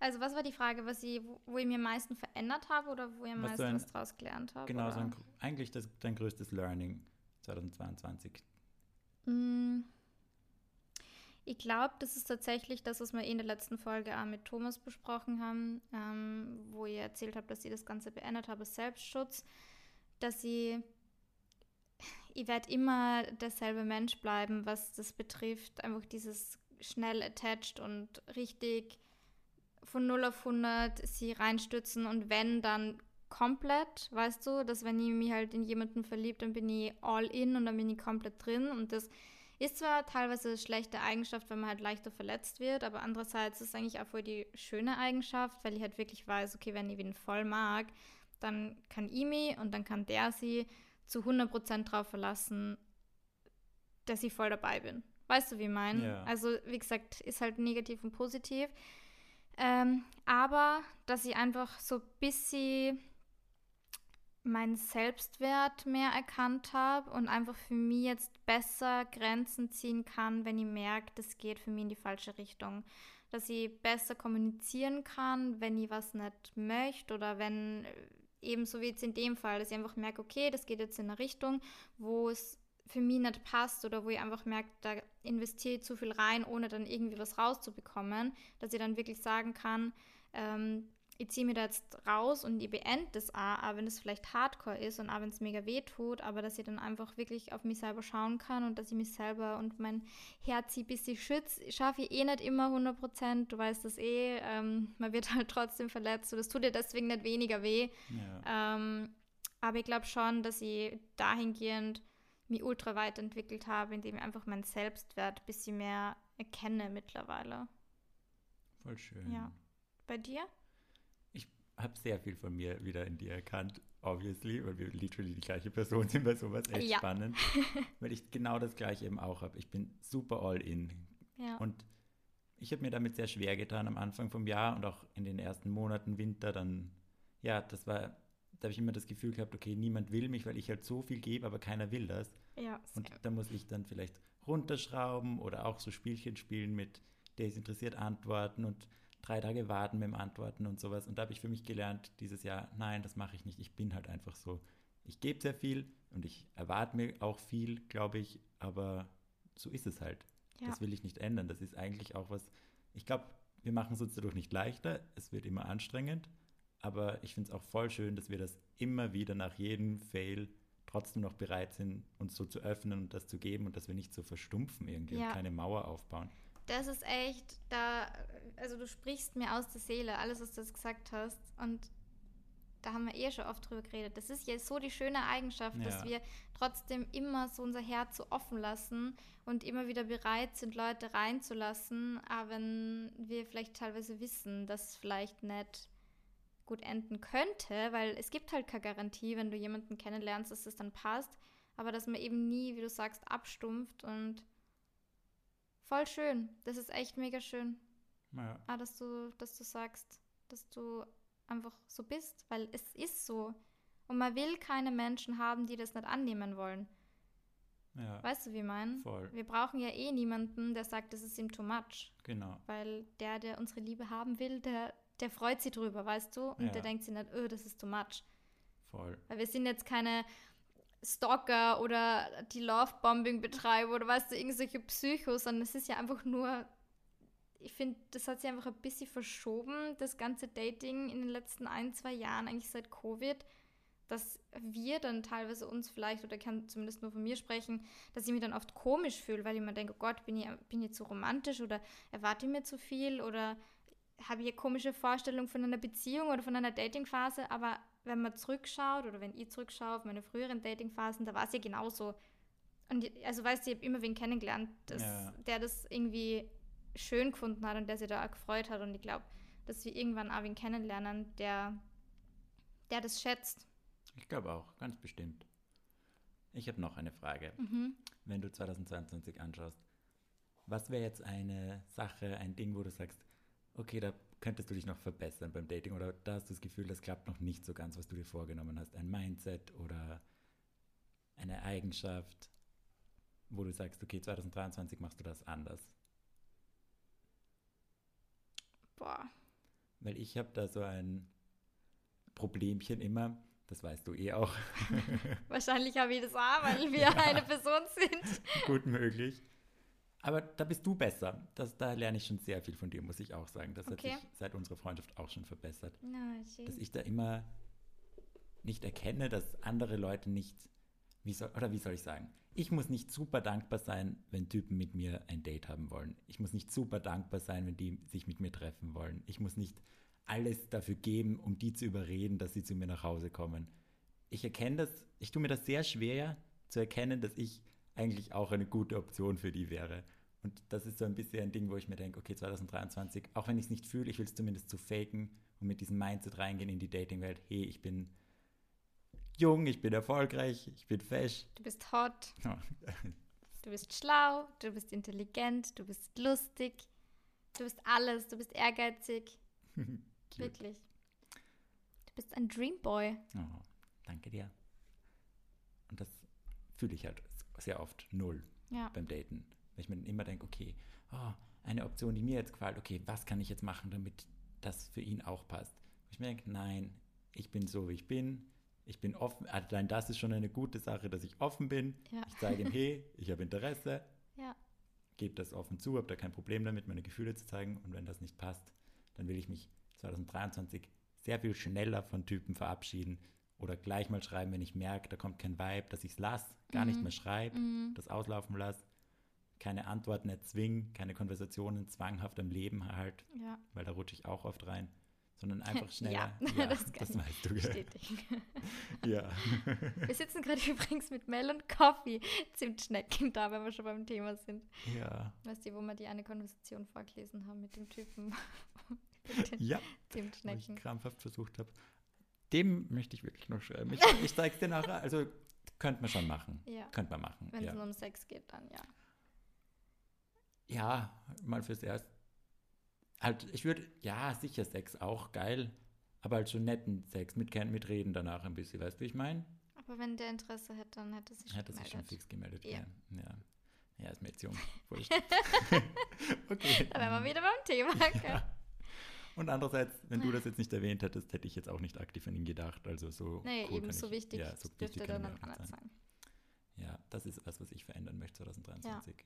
Also, was war die Frage, was ich, wo, wo ich mir am meisten verändert habe oder wo ich am Was meisten ein- was draus gelernt habe? Genau, so ein, eigentlich das, dein größtes Learning 2022. Mm. Ich glaube, das ist tatsächlich das, was wir in der letzten Folge auch mit Thomas besprochen haben, ähm, wo ihr erzählt habt, dass ich das Ganze beendet habe, Selbstschutz, dass ich, ich werde immer derselbe Mensch bleiben, was das betrifft, einfach dieses schnell attached und richtig von 0 auf 100 sie reinstützen und wenn, dann komplett, weißt du, dass wenn ich mich halt in jemanden verliebt, dann bin ich all in und dann bin ich komplett drin und das ist zwar teilweise eine schlechte Eigenschaft, wenn man halt leichter verletzt wird, aber andererseits ist es eigentlich auch voll die schöne Eigenschaft, weil ich halt wirklich weiß, okay, wenn ich ihn voll mag, dann kann ich mich und dann kann der sie zu 100% drauf verlassen, dass ich voll dabei bin. Weißt du, wie ich meine? Ja. Also, wie gesagt, ist halt negativ und positiv. Ähm, aber, dass ich einfach so ein bisschen meinen Selbstwert mehr erkannt habe und einfach für mich jetzt besser Grenzen ziehen kann, wenn ich merke, das geht für mich in die falsche Richtung. Dass ich besser kommunizieren kann, wenn ich was nicht möchte oder wenn äh, ebenso wie jetzt in dem Fall, dass ich einfach merke, okay, das geht jetzt in eine Richtung, wo es für mich nicht passt oder wo ich einfach merke, da investiere ich zu viel rein, ohne dann irgendwie was rauszubekommen, dass ich dann wirklich sagen kann, ähm, ich ziehe mir da jetzt raus und ich beende das auch, auch wenn es vielleicht hardcore ist und auch wenn es mega weh tut, aber dass ich dann einfach wirklich auf mich selber schauen kann und dass ich mich selber und mein Herz ein bisschen schütze, schaffe ich eh nicht immer 100 Prozent, du weißt das eh, ähm, man wird halt trotzdem verletzt und das tut dir deswegen nicht weniger weh, Ja. ähm, aber ich glaube schon, dass ich dahingehend mich ultra weiterentwickelt habe, indem ich einfach meinen Selbstwert ein bisschen mehr erkenne mittlerweile. Voll schön. Ja. Bei dir? Habe sehr viel von mir wieder in dir erkannt, obviously, weil wir literally die gleiche Person sind bei sowas. Echt Ja. spannend. weil ich genau das gleiche eben auch habe. Ich bin super all in. Ja. Und ich habe mir damit sehr schwer getan am Anfang vom Jahr und auch in den ersten Monaten Winter dann, ja, das war, da habe ich immer das Gefühl gehabt, okay, niemand will mich, weil ich halt so viel gebe, aber keiner will das. ja, Und da muss ich dann vielleicht runterschrauben oder auch so Spielchen spielen mit, der ist interessiert, antworten und drei Tage warten mit dem Antworten und sowas. Und da habe ich für mich gelernt, dieses Jahr, nein, das mache ich nicht. Ich bin halt einfach so. Ich gebe sehr viel und ich erwarte mir auch viel, glaube ich, aber so ist es halt. ja. Das will ich nicht ändern. Das ist eigentlich auch was, ich glaube, wir machen es uns dadurch nicht leichter. Es wird immer anstrengend. Aber ich finde es auch voll schön, dass wir das immer wieder nach jedem Fail trotzdem noch bereit sind, uns so zu öffnen und das zu geben und dass wir nicht so verstumpfen irgendwie Ja. und keine Mauer aufbauen. Das ist echt, da, also du sprichst mir aus der Seele, alles, was du gesagt hast. Und da haben wir eh schon oft drüber geredet. Das ist ja so die schöne Eigenschaft, dass Ja. wir trotzdem immer so unser Herz so offen lassen und immer wieder bereit sind, Leute reinzulassen, aber wenn wir vielleicht teilweise wissen, dass es vielleicht nicht gut enden könnte, weil es gibt halt keine Garantie, wenn du jemanden kennenlernst, dass es dann passt, aber dass man eben nie, wie du sagst, abstumpft und voll schön. Das ist echt mega schön. Ja, Ah, dass du, dass du sagst, dass du einfach so bist, weil es ist so. Und man will keine Menschen haben, die das nicht annehmen wollen. ja Weißt du, wie ich meine? voll. Wir brauchen ja eh niemanden, der sagt, das ist ihm too much. Genau. Weil der, der unsere Liebe haben will, der, der freut sich drüber, weißt du? Und Ja. der denkt sich nicht, oh, das ist too much. Voll. Weil wir sind jetzt keine Stalker oder die Love-Bombing-Betreiber oder weißt du, irgendwelche Psychos, sondern es ist ja einfach nur, ich finde, das hat sich einfach ein bisschen verschoben, das ganze Dating in den letzten ein, zwei Jahren, eigentlich seit Covid, dass wir dann teilweise uns vielleicht, oder kann zumindest nur von mir sprechen, dass ich mich dann oft komisch fühle, weil ich mir denke, oh Gott, bin ich, bin ich zu romantisch oder erwarte ich mir zu viel oder habe ich eine komische Vorstellung von einer Beziehung oder von einer Datingphase, aber wenn man zurückschaut oder wenn ich zurückschaue auf meine früheren Datingphasen, da war es ja genauso. Und also weißt du, ich habe immer wen kennengelernt, das, Ja. der das irgendwie schön gefunden hat und der sich da auch gefreut hat. Und ich glaube, dass wir irgendwann auch wen kennenlernen, der, der das schätzt. Ich glaube auch, ganz bestimmt. Ich habe noch eine Frage. Mhm. wenn du 2022 anschaust, was wäre jetzt eine Sache, ein Ding, wo du sagst, okay, da könntest du dich noch verbessern beim Dating oder da hast du das Gefühl, das klappt noch nicht so ganz, was du dir vorgenommen hast? Ein Mindset oder eine Eigenschaft, wo du sagst, okay, 2023 machst du das anders? Boah. Weil ich habe da so ein Problemchen immer, das weißt du eh auch. Wahrscheinlich habe ich das auch, weil wir ja. eine Person sind. Gut möglich. Aber da bist du besser. Das, da lerne ich schon sehr viel von dir, muss ich auch sagen. Das okay. hat sich seit unserer Freundschaft auch schon verbessert. Na, dass ich da immer nicht erkenne, dass andere Leute nicht, wie soll, oder wie soll ich sagen, ich muss nicht super dankbar sein, wenn Typen mit mir ein Date haben wollen. Ich muss nicht super dankbar sein, wenn die sich mit mir treffen wollen. Ich muss nicht alles dafür geben, um die zu überreden, dass sie zu mir nach Hause kommen. Ich erkenne das, ich tue mir das sehr schwer zu erkennen, dass ich eigentlich auch eine gute Option für die wäre. Und das ist so ein bisschen ein Ding, wo ich mir denke, okay, 2023, auch wenn ich es nicht fühle, ich will es zumindest zu faken und mit diesem Mindset reingehen in die Datingwelt. Hey, ich bin jung, ich bin erfolgreich, ich bin fesch. Du bist hot. du bist schlau, du bist intelligent, du bist lustig, du bist alles, du bist ehrgeizig. Wirklich. Du bist ein Dreamboy. Oh, danke dir. Und das fühle ich halt sehr oft null ja. beim Daten. Weil ich mir dann immer denke, okay, oh, eine Option, die mir jetzt gefällt, okay, was kann ich jetzt machen, damit das für ihn auch passt? ich mir denke, nein, ich bin so, wie ich bin. Ich bin offen. Allein das ist schon eine gute Sache, dass ich offen bin. Ja. Ich zeige ihm, hey, ich habe Interesse. Ja. Gebe das offen zu, habe da kein Problem damit, meine Gefühle zu zeigen. Und wenn das nicht passt, dann will ich mich 2023 sehr viel schneller von Typen verabschieden oder gleich mal schreiben, wenn ich merke, da kommt kein Vibe, dass ich es lasse, gar mhm. nicht mehr schreibe, mhm. das auslaufen lasse, keine Antworten erzwingen, keine Konversationen zwanghaft am Leben halt, ja. weil da rutsche ich auch oft rein, sondern einfach schneller. ja, ja das, das weißt du. Bestätigen. ja. Wir sitzen gerade übrigens mit Mel und Coffee Zimtschnecken da, wenn wir schon beim Thema sind. Ja. Weißt du, wo wir die eine Konversation vorgelesen haben mit dem Typen? ja, Zimtschnecken. Wo ich krampfhaft versucht habe. Dem möchte ich wirklich noch schreiben. Ich, ich zeige es dir nachher. Also könnte man schon machen. Ja. Könnte man machen. Wenn ja. es nur um Sex geht, dann ja. Ja, mal fürs Erste. Halt, ich würde, ja, sicher Sex auch geil, aber halt so netten Sex, mit, mit Reden danach ein bisschen, weißt du, wie ich meine? Aber wenn der Interesse hätte, dann hätte sich schon hätte sich schon fix gemeldet. Ja. ja. Ja, ist mir jetzt jung. okay. Da wären wir wieder beim Thema. Ja. Und andererseits, wenn du das jetzt nicht erwähnt hättest, hätte ich jetzt auch nicht aktiv an ihn gedacht. Also so. Nee, cool eben so ich, wichtig ja, so dürfte dann auch nicht sein. Ja, das ist was, was ich verändern möchte 2023. Ja.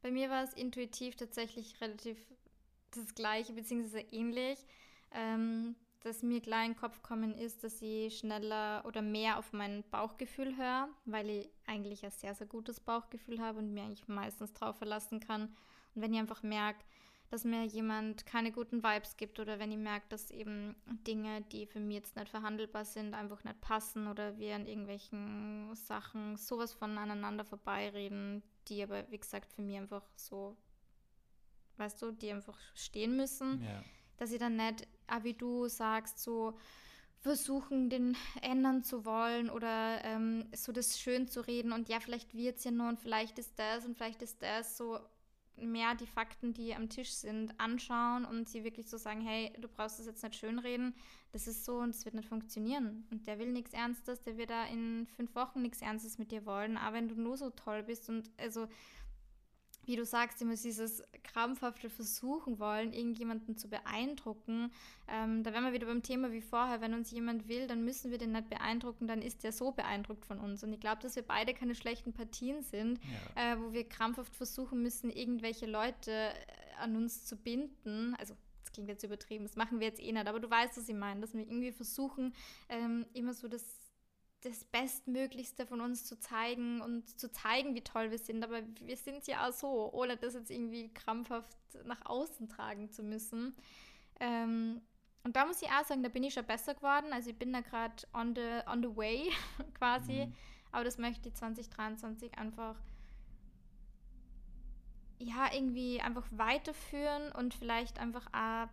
Bei mir war es intuitiv tatsächlich relativ das Gleiche, beziehungsweise ähnlich. Ähm, dass mir klar in den Kopf kommen ist, dass ich schneller oder mehr auf mein Bauchgefühl höre, weil ich eigentlich ein sehr, sehr gutes Bauchgefühl habe und mir eigentlich meistens drauf verlassen kann. Und wenn ich einfach merke, dass mir jemand keine guten Vibes gibt oder wenn ich merke, dass eben Dinge, die für mich jetzt nicht verhandelbar sind, einfach nicht passen oder wir an irgendwelchen Sachen sowas von aneinander vorbeireden, die aber, wie gesagt, für mich einfach so, weißt du, die einfach stehen müssen, ja. dass ich dann nicht, ah, wie du sagst, so versuchen, den ändern zu wollen oder ähm, so das schön zu reden und ja, vielleicht wird es ja nur und vielleicht ist das und vielleicht ist das so mehr die Fakten, die am Tisch sind, anschauen und sie wirklich so sagen, hey, du brauchst das jetzt nicht schönreden, das ist so und es wird nicht funktionieren. Und der will nichts Ernstes, der wird da in fünf Wochen nichts Ernstes mit dir wollen, aber wenn du nur so toll bist und also wie du sagst, immer dieses krampfhafte Versuchen wollen, irgendjemanden zu beeindrucken. Ähm, da wären wir wieder beim Thema wie vorher. Wenn uns jemand will, dann müssen wir den nicht beeindrucken, dann ist der so beeindruckt von uns. Und ich glaube, dass wir beide keine schlechten Partien sind, ja. äh, wo wir krampfhaft versuchen müssen, irgendwelche Leute äh, an uns zu binden. Also das klingt jetzt übertrieben, das machen wir jetzt eh nicht, aber du weißt, was ich meine, dass wir irgendwie versuchen, ähm, immer so das das Bestmöglichste von uns zu zeigen und zu zeigen, wie toll wir sind. Aber wir sind ja auch so, ohne das jetzt irgendwie krampfhaft nach außen tragen zu müssen. Ähm, und da muss ich auch sagen, da bin ich schon besser geworden. Also ich bin da gerade on the, on the way quasi. Mhm. Aber das möchte ich 2023 einfach ja, irgendwie einfach weiterführen und vielleicht einfach auch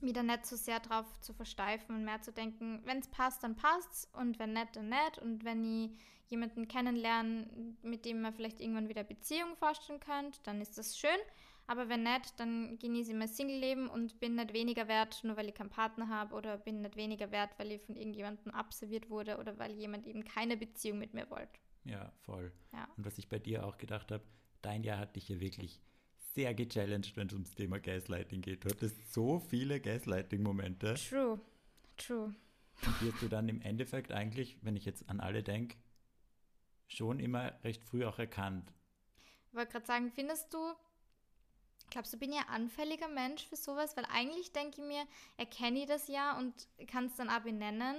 wieder nicht so sehr drauf zu versteifen und mehr zu denken, wenn es passt, dann passt's und wenn nicht, dann nicht. Und wenn ich jemanden kennenlerne, mit dem man vielleicht irgendwann wieder Beziehung vorstellen könnt, dann ist das schön. Aber wenn nicht, dann genieße ich mein Single-Leben und bin nicht weniger wert, nur weil ich keinen Partner habe oder bin nicht weniger wert, weil ich von irgendjemandem abserviert wurde oder weil jemand eben keine Beziehung mit mir wollte. Ja, voll. Ja. Und was ich bei dir auch gedacht habe, dein Jahr hat dich ja wirklich sehr gechallenged, wenn es ums Thema Gaslighting geht. Du hattest so viele Gaslighting-Momente. True, true. Und die hast du dann im Endeffekt eigentlich, wenn ich jetzt an alle denke, schon immer recht früh auch erkannt. Ich wollte gerade sagen, findest du, glaubst du, bin ja ein anfälliger Mensch für sowas? Weil eigentlich denke ich mir, erkenne ich das ja und kann es dann auch benennen,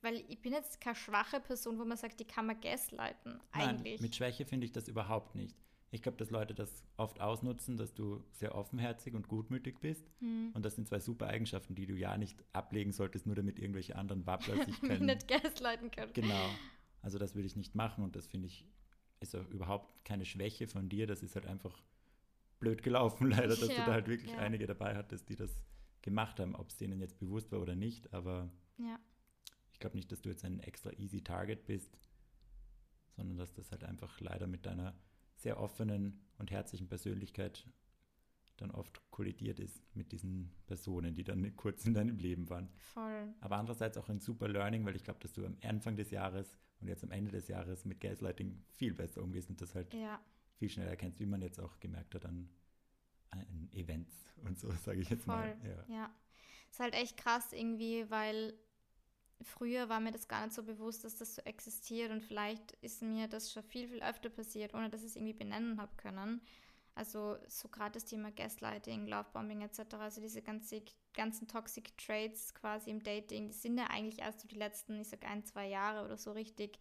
weil ich bin jetzt keine schwache Person, wo man sagt, die kann man gaslighten. Eigentlich. Nein, mit Schwäche finde ich das überhaupt nicht. Ich glaube, dass Leute das oft ausnutzen, dass du sehr offenherzig und gutmütig bist. Hm. Und das sind zwei super Eigenschaften, die du ja nicht ablegen solltest, nur damit irgendwelche anderen Wappler sich können. nicht gaslighten können. Genau. Also das würde ich nicht machen und das finde ich ist auch überhaupt keine Schwäche von dir. Das ist halt einfach blöd gelaufen, leider, dass Ja, du da halt wirklich ja. einige dabei hattest, die das gemacht haben, ob es denen jetzt bewusst war oder nicht. Aber Ja. ich glaube nicht, dass du jetzt ein extra easy Target bist, sondern dass das halt einfach leider mit deiner sehr offenen und herzlichen Persönlichkeit dann oft kollidiert ist mit diesen Personen, die dann kurz in deinem Leben waren. Voll. Aber andererseits auch ein super Learning, weil ich glaube, dass du am Anfang des Jahres und jetzt am Ende des Jahres mit Gaslighting viel besser umgehst und das halt Ja. viel schneller erkennst, wie man jetzt auch gemerkt hat an, an Events und so, sage ich jetzt mal. Voll. Ja. Ja. Ist halt echt krass irgendwie, weil früher war mir das gar nicht so bewusst, dass das so existiert und vielleicht ist mir das schon viel, viel öfter passiert, ohne dass ich es irgendwie benennen habe können. Also so gerade das Thema Gaslighting, Lovebombing etc., also diese ganze, ganzen Toxic Traits quasi im Dating, die sind ja eigentlich erst so die letzten, ich sag ein, zwei Jahre oder so richtig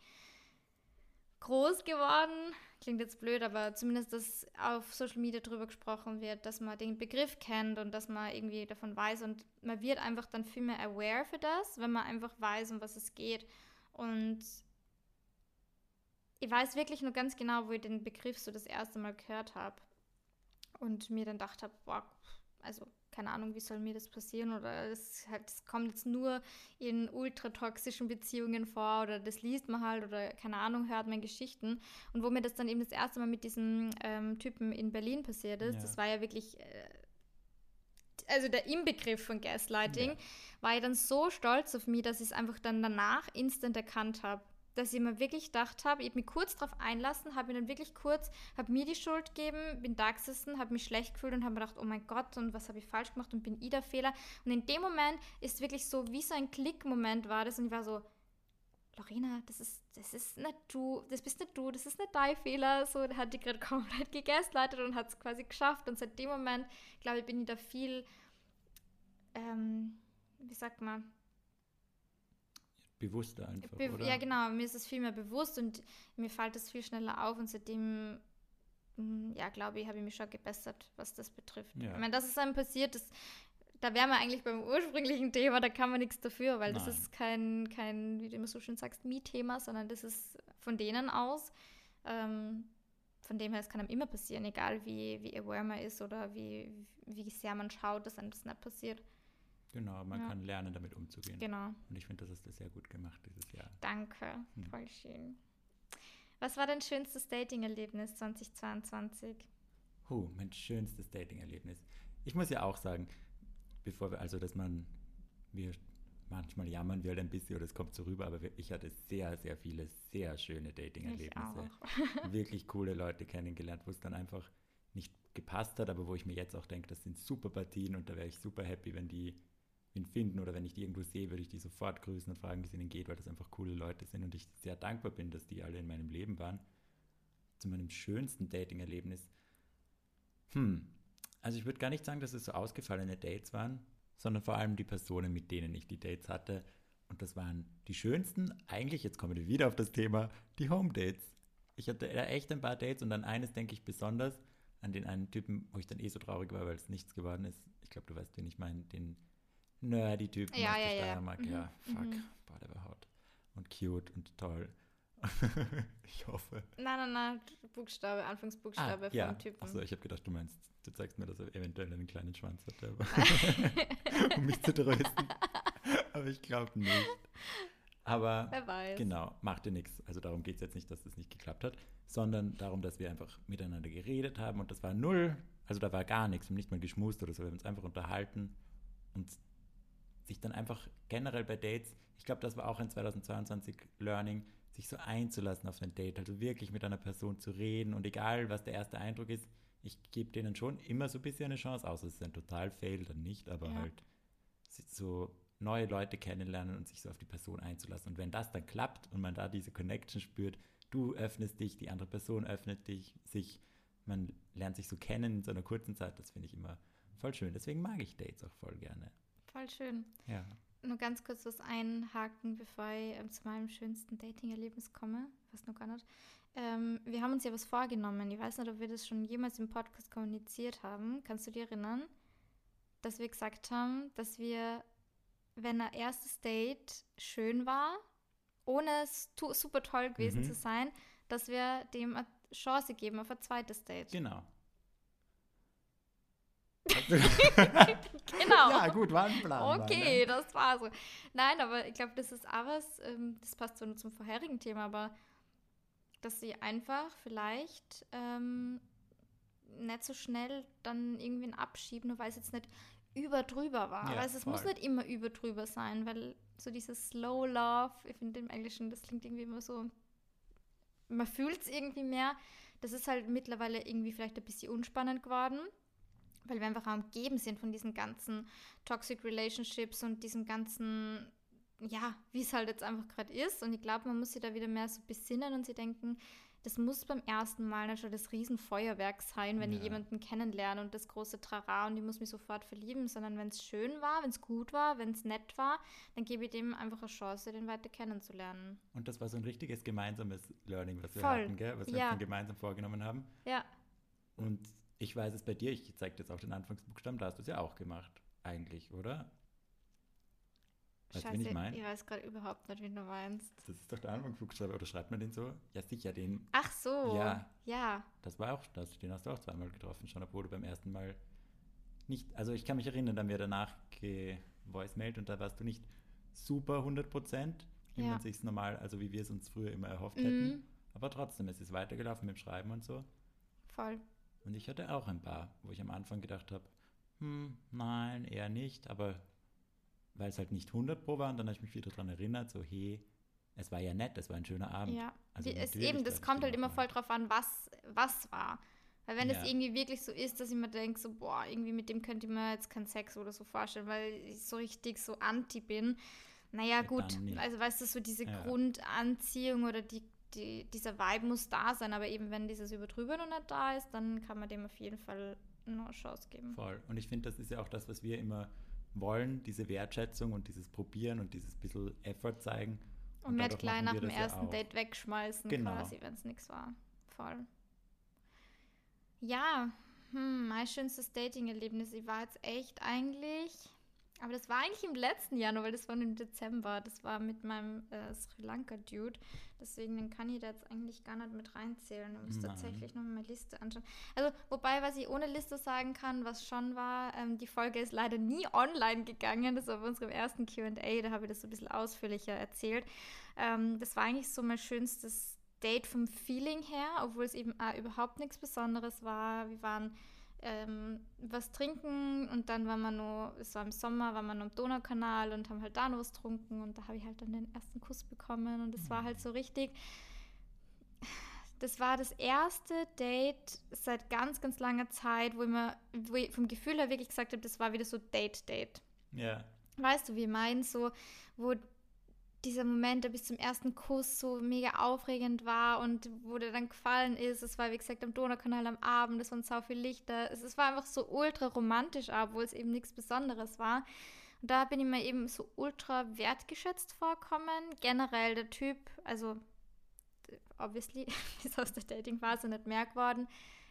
groß geworden. Klingt jetzt blöd, aber zumindest, dass auf Social Media drüber gesprochen wird, dass man den Begriff kennt und dass man irgendwie davon weiß und man wird einfach dann viel mehr aware für das, wenn man einfach weiß, um was es geht. Und ich weiß wirklich nur ganz genau, wo ich den Begriff so das erste Mal gehört habe und mir dann gedacht habe, boah, also keine Ahnung, wie soll mir das passieren oder es halt, das kommt jetzt nur in ultratoxischen Beziehungen vor oder das liest man halt oder keine Ahnung, hört man Geschichten. Und wo mir das dann eben das erste Mal mit diesem ähm, Typen in Berlin passiert ist, Ja. das war ja wirklich, äh, also der Inbegriff von Gaslighting, Ja. war ich dann so stolz auf mich, dass ich es einfach dann danach instant erkannt habe. Dass ich mir wirklich gedacht habe, ich habe mich kurz darauf einlassen, habe mir dann wirklich kurz, habe mir die Schuld gegeben, bin da gesessen, habe mich schlecht gefühlt und habe mir gedacht, oh mein Gott, und was habe ich falsch gemacht und bin ich der Fehler. Und in dem Moment ist wirklich so, wie so ein Klickmoment war das und ich war so, Lorena, das ist, das ist nicht du, das bist nicht du, das ist nicht dein Fehler. So, der hat die gerade komplett gegaslightet und hat es quasi geschafft. Und seit dem Moment, glaube ich, bin ich da viel, ähm, wie sagt man, Bewusster einfach, Be oder? Ja, genau, mir ist es viel mehr bewusst und mir fällt es viel schneller auf und seitdem, mm, ja, glaube ich, habe ich mich schon gebessert, was das betrifft. Ja. Ich meine, das ist einem passiert, das, da wären wir eigentlich beim ursprünglichen Thema, da kann man nichts dafür, weil das Nein. ist kein, kein, wie du immer so schön sagst, Me-Thema, sondern das ist von denen aus. Ähm, von dem her, es kann einem immer passieren, egal wie, wie aware man ist oder wie, wie sehr man schaut, dass einem das nicht passiert. Genau, man Ja. kann lernen, damit umzugehen. Genau. Und ich finde, das hast du sehr gut gemacht dieses Jahr. Danke, Hm. voll schön. Was war dein schönstes Dating-Erlebnis 2022? Huh, mein schönstes Dating-Erlebnis. Ich muss ja auch sagen, bevor wir, also, dass man, wir manchmal jammern wir halt ein bisschen oder es kommt so rüber, aber ich hatte sehr, sehr viele sehr schöne Dating-Erlebnisse. Wirklich coole Leute kennengelernt, wo es dann einfach nicht gepasst hat, aber wo ich mir jetzt auch denke, das sind super Partien und da wäre ich super happy, wenn die ihn finden oder wenn ich die irgendwo sehe, würde ich die sofort grüßen und fragen, wie es ihnen geht, weil das einfach coole Leute sind und ich sehr dankbar bin, dass die alle in meinem Leben waren. Zu meinem schönsten Dating-Erlebnis. Hm, also ich würde gar nicht sagen, dass es so ausgefallene Dates waren, sondern vor allem die Personen, mit denen ich die Dates hatte. Und das waren die schönsten, eigentlich, jetzt kommen wir wieder auf das Thema, die Home-Dates. Ich hatte echt ein paar Dates und an eines denke ich besonders, an den einen Typen, wo ich dann eh so traurig war, weil es nichts geworden ist. Ich glaube, du weißt, wen ich meine, den Nerdy-Typen Ja, ja, ja. Steiermark. Mhm, Ja, fuck, mhm. boah, der war hot. Und cute und toll. ich hoffe. Nein, nein, nein, Buchstabe, Anfangsbuchstabe Ah, ja. vom Typen. Achso, ich habe gedacht, du meinst, du zeigst mir, dass er eventuell einen kleinen Schwanz aber um mich zu trösten. Aber ich glaube nicht. Aber Wer weiß. genau, macht dir nichts. Also darum geht es jetzt nicht, dass das nicht geklappt hat, sondern darum, dass wir einfach miteinander geredet haben und das war null Also da war gar nichts, wir haben nicht mal geschmust oder so, wir haben uns einfach unterhalten und sich dann einfach generell bei Dates, ich glaube, das war auch ein 2022 Learning, sich so einzulassen auf ein Date, also wirklich mit einer Person zu reden und egal, was der erste Eindruck ist, ich gebe denen schon immer so ein bisschen eine Chance, außer es ist ein total Fail, dann nicht, aber ja. halt so neue Leute kennenlernen und sich so auf die Person einzulassen. Und wenn das dann klappt und man da diese Connection spürt, du öffnest dich, die andere Person öffnet dich, sich, man lernt sich so kennen in so einer kurzen Zeit, das finde ich immer voll schön. Deswegen mag ich Dates auch voll gerne. Voll schön. Ja. Nur ganz kurz was einhaken, bevor ich ähm, zu meinem schönsten Dating-Erlebnis komme. Was noch gar nicht. Ähm, wir haben uns ja was vorgenommen. Ich weiß nicht, ob wir das schon jemals im Podcast kommuniziert haben. Kannst du dir erinnern? Dass wir gesagt haben, dass wir, wenn ein erstes Date schön war, ohne es super toll gewesen mhm. zu sein, dass wir dem eine Chance geben auf ein zweites Date. Genau. genau. Ja, gut, war ein Plan. Okay, war, ne? das war so. Nein, aber ich glaube, das ist was, ähm, das passt so zum vorherigen Thema, aber dass sie einfach vielleicht ähm, nicht so schnell dann irgendwen abschieben, nur weil es jetzt nicht über drüber war. Ja, also es voll. muss nicht immer über drüber sein, weil so dieses Slow Love, ich finde im Englischen, das klingt irgendwie immer so, man fühlt es irgendwie mehr. Das ist halt mittlerweile irgendwie vielleicht ein bisschen unspannend geworden weil wir einfach umgeben sind von diesen ganzen Toxic Relationships und diesem ganzen, ja, wie es halt jetzt einfach gerade ist. Und ich glaube, man muss sich da wieder mehr so besinnen und sich denken, das muss beim ersten Mal nicht schon das Riesenfeuerwerk sein, wenn ja. ich jemanden kennenlerne und das große Trara und ich muss mich sofort verlieben, sondern wenn es schön war, wenn es gut war, wenn es nett war, dann gebe ich dem einfach eine Chance, den weiter kennenzulernen. Und das war so ein richtiges gemeinsames Learning, was wir Voll. hatten, gell? was wir ja. gemeinsam vorgenommen haben. Ja. Und ich weiß es bei dir, ich zeige jetzt auch den Anfangsbuchstaben, da hast du es ja auch gemacht, eigentlich, oder? Weißt Scheiße, du, ich, mein? ich weiß gerade überhaupt nicht, wie du meinst. Das ist doch der Anfangsbuchstabe, oder schreibt man den so? Ja, sicher, den. Ach so. Ja. Ja. Das war auch das, den hast du auch zweimal getroffen, schon, obwohl du beim ersten Mal nicht, also ich kann mich erinnern, da haben wir danach gevoicemailt und da warst du nicht super 100 Prozent, wie ja. man sich normal, also wie wir es uns früher immer erhofft mhm. hätten. Aber trotzdem, es ist weitergelaufen mit dem Schreiben und so. Voll. Und ich hatte auch ein paar, wo ich am Anfang gedacht habe, hm, nein, eher nicht, aber weil es halt nicht 100 Pro war und dann habe ich mich wieder daran erinnert, so hey, es war ja nett, es war ein schöner Abend. Ja, also es eben, das kommt halt immer voll drauf an, was, was war. Weil wenn es irgendwie wirklich so ist, dass ich mir denke, so, boah, irgendwie mit dem könnte ich mir jetzt keinen Sex oder so vorstellen, weil ich so richtig so anti bin. Naja, ja, gut, also weißt du, so diese ja. Grundanziehung oder die die, dieser Vibe muss da sein, aber eben wenn dieses Übertrüber noch nicht da ist, dann kann man dem auf jeden Fall eine Chance geben. Voll. Und ich finde, das ist ja auch das, was wir immer wollen, diese Wertschätzung und dieses Probieren und dieses bisschen Effort zeigen. Und, und nicht gleich nach dem ersten ja Date wegschmeißen, genau. quasi, wenn es nichts war. Voll. Ja, hm, mein schönstes Dating-Erlebnis. Ich war jetzt echt eigentlich aber das war eigentlich im letzten Jahr, nur weil das war im Dezember. Das war mit meinem äh, Sri Lanka-Dude. Deswegen kann ich da jetzt eigentlich gar nicht mit reinzählen. Ich muss Nein. tatsächlich noch meine Liste anschauen. Also, wobei, was ich ohne Liste sagen kann, was schon war, ähm, die Folge ist leider nie online gegangen. Das war bei unserem ersten QA. Da habe ich das so ein bisschen ausführlicher erzählt. Ähm, das war eigentlich so mein schönstes Date vom Feeling her, obwohl es eben auch überhaupt nichts Besonderes war. Wir waren ähm, was trinken und dann waren wir nur, es war im Sommer, waren wir nur am Donaukanal und haben halt da noch was getrunken und da habe ich halt dann den ersten Kuss bekommen und es war halt so richtig, das war das erste Date seit ganz, ganz langer Zeit, wo ich mir wo ich vom Gefühl her wirklich gesagt habe, das war wieder so Date-Date. Ja. Weißt du, wie ich meine? So, wo dieser Moment, der bis zum ersten Kuss so mega aufregend war und wo der dann gefallen ist. Es war, wie gesagt, am Donaukanal am Abend, es waren so viele Lichter. Es, es war einfach so ultra romantisch, obwohl es eben nichts Besonderes war. Und da bin ich mir eben so ultra wertgeschätzt vorkommen. Generell der Typ, also obviously ist aus der Dating-Phase nicht mehr geworden.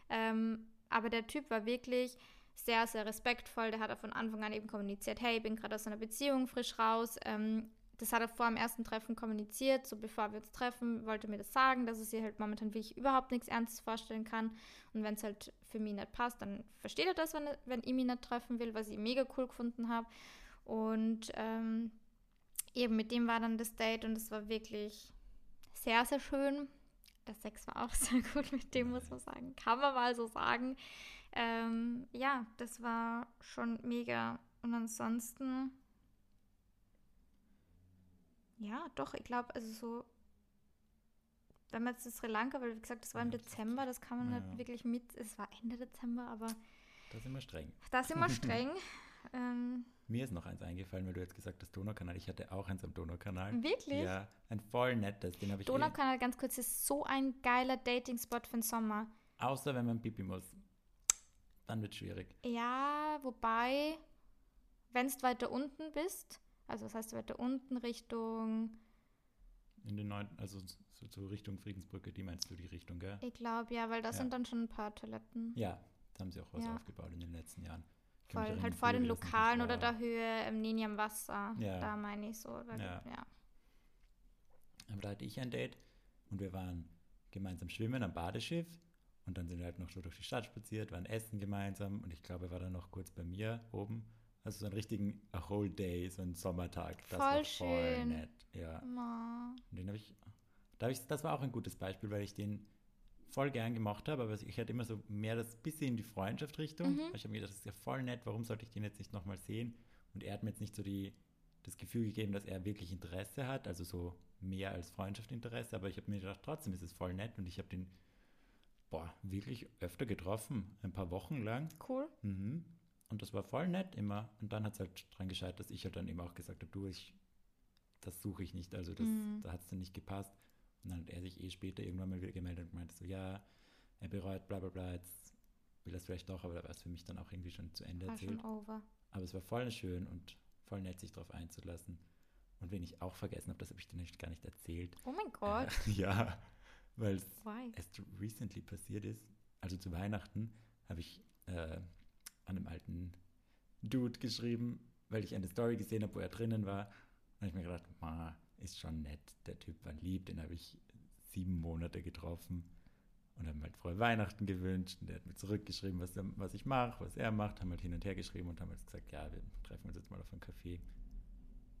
Ähm, aber der Typ war wirklich sehr, sehr respektvoll. Der hat von Anfang an eben kommuniziert, hey, ich bin gerade aus einer Beziehung frisch raus. Ähm, das hat er vor dem ersten Treffen kommuniziert, so bevor wir uns treffen, wollte mir das sagen, dass es sich halt momentan wirklich überhaupt nichts Ernstes vorstellen kann. Und wenn es halt für mich nicht passt, dann versteht er das, wenn, wenn ich mich nicht treffen will, was ich mega cool gefunden habe. Und ähm, eben mit dem war dann das Date und es war wirklich sehr, sehr schön. Der Sex war auch sehr gut mit dem, muss man sagen. Kann man mal so sagen. Ähm, ja, das war schon mega. Und ansonsten, ja, doch, ich glaube, also so, wenn man jetzt in Sri Lanka, weil wie gesagt, das war im Dezember, das kann man ja. nicht wirklich mit, es war Ende Dezember, aber Da sind wir streng. da sind wir streng. ähm, Mir ist noch eins eingefallen, weil du jetzt gesagt hast Donaukanal. Ich hatte auch eins am Donaukanal. wirklich? Ja, ein voll nettes. Den habe ich eh, Donaukanal, ganz kurz, ist so ein geiler Dating-Spot für den Sommer. Außer wenn man pipi muss. Dann wird es schwierig. Ja, wobei, wenn du weiter unten bist, also das heißt weiter unten Richtung, In den neunten, also so, so Richtung Friedensbrücke, die meinst du die Richtung, gell? ich glaube ja, weil da Ja. sind dann schon ein paar Toiletten. Ja, da haben sie auch was Ja. aufgebaut in den letzten Jahren. Voll, halt vor den Lokalen oder der Höhe im Nini am Wasser. Ja. Da meine ich so. Da Ja. ja. Aber da hatte ich ein Date und wir waren gemeinsam schwimmen am Badeschiff und dann sind wir halt noch so durch die Stadt spaziert, waren essen gemeinsam und ich glaube, er war dann noch kurz bei mir oben. Also so einen richtigen whole day, so ein Sommertag. Das war Voll voll schön. nett. Ja. Ma. Den habe ich, da hab ich, das war auch ein gutes Beispiel, weil ich den voll gern gemacht habe, aber ich hatte immer so mehr das bisschen in die Freundschaft-Richtung. Mhm. Ich habe mir gedacht, das ist ja voll nett, warum sollte ich den jetzt nicht nochmal sehen? Und er hat mir jetzt nicht so die, das Gefühl gegeben, dass er wirklich Interesse hat, also so mehr als Freundschaft-Interesse, aber ich habe mir gedacht, trotzdem ist es voll nett und ich habe den, boah, wirklich öfter getroffen, ein paar Wochen lang. Cool. Mhm. Und das war voll nett immer. Und dann hat es halt dran gescheitert, dass ich halt dann eben auch gesagt habe, du, ich, das suche ich nicht. Also das, Mhm. da hat es dann nicht gepasst. Und dann hat er sich eh später irgendwann mal wieder gemeldet und meinte so, ja, er bereut, bla bla bla, jetzt will er es vielleicht doch, aber da war es für mich dann auch irgendwie schon zu Ende War erzählt. schon over. Aber es war voll schön und voll nett, sich darauf einzulassen. Und wenn ich auch vergessen habe, das habe ich dir nicht, gar nicht erzählt. Oh mein Gott. Äh, ja, weil es erst recently passiert ist, also zu Weihnachten, habe ich äh, an einem alten Dude geschrieben, weil ich eine Story gesehen habe, wo er drinnen war. Und ich mir gedacht, ma, ist schon nett, der Typ war lieb, den habe ich sieben Monate getroffen und habe ihm halt frohe Weihnachten gewünscht. Und der hat mir zurückgeschrieben, was, was ich mache, was er macht, haben halt hin und her geschrieben und haben halt gesagt, ja, wir treffen uns jetzt mal auf einen Café.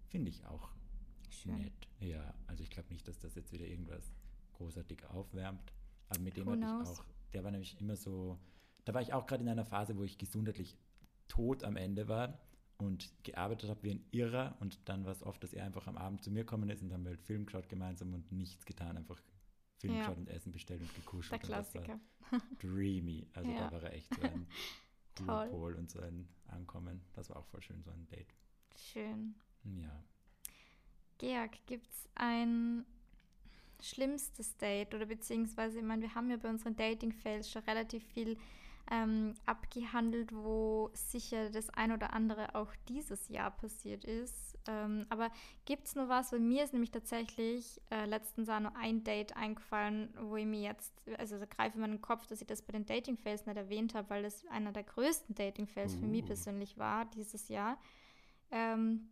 Finde ich auch Schön. nett. Ja, also ich glaube nicht, dass das jetzt wieder irgendwas großartig aufwärmt. Aber mit dem hatte ich auch, der war nämlich immer so, da war ich auch gerade in einer Phase, wo ich gesundheitlich tot am Ende war und gearbeitet habe wie ein Irrer und dann war es oft, dass er einfach am Abend zu mir gekommen ist und dann haben wir halt Film geschaut gemeinsam und nichts getan, einfach Film Ja. geschaut und Essen bestellt und gekuschelt. Der und das war Klassiker. dreamy. Also Ja. da war er echt so ein Toll. Ruhepol und so ein Ankommen. Das war auch voll schön, so ein Date. Schön. Ja. Georg, gibt es ein schlimmstes Date oder beziehungsweise, ich meine, wir haben ja bei unseren Dating-Fails schon relativ viel ähm, abgehandelt, wo sicher das ein oder andere auch dieses Jahr passiert ist. Ähm, aber gibt es nur was, weil mir ist nämlich tatsächlich äh, letztens auch nur ein Date eingefallen, wo ich mir jetzt, also da greife den Kopf, dass ich das bei den Dating-Fails nicht erwähnt habe, weil das einer der größten Dating-Fails für mich Uh. persönlich war dieses Jahr. Ähm,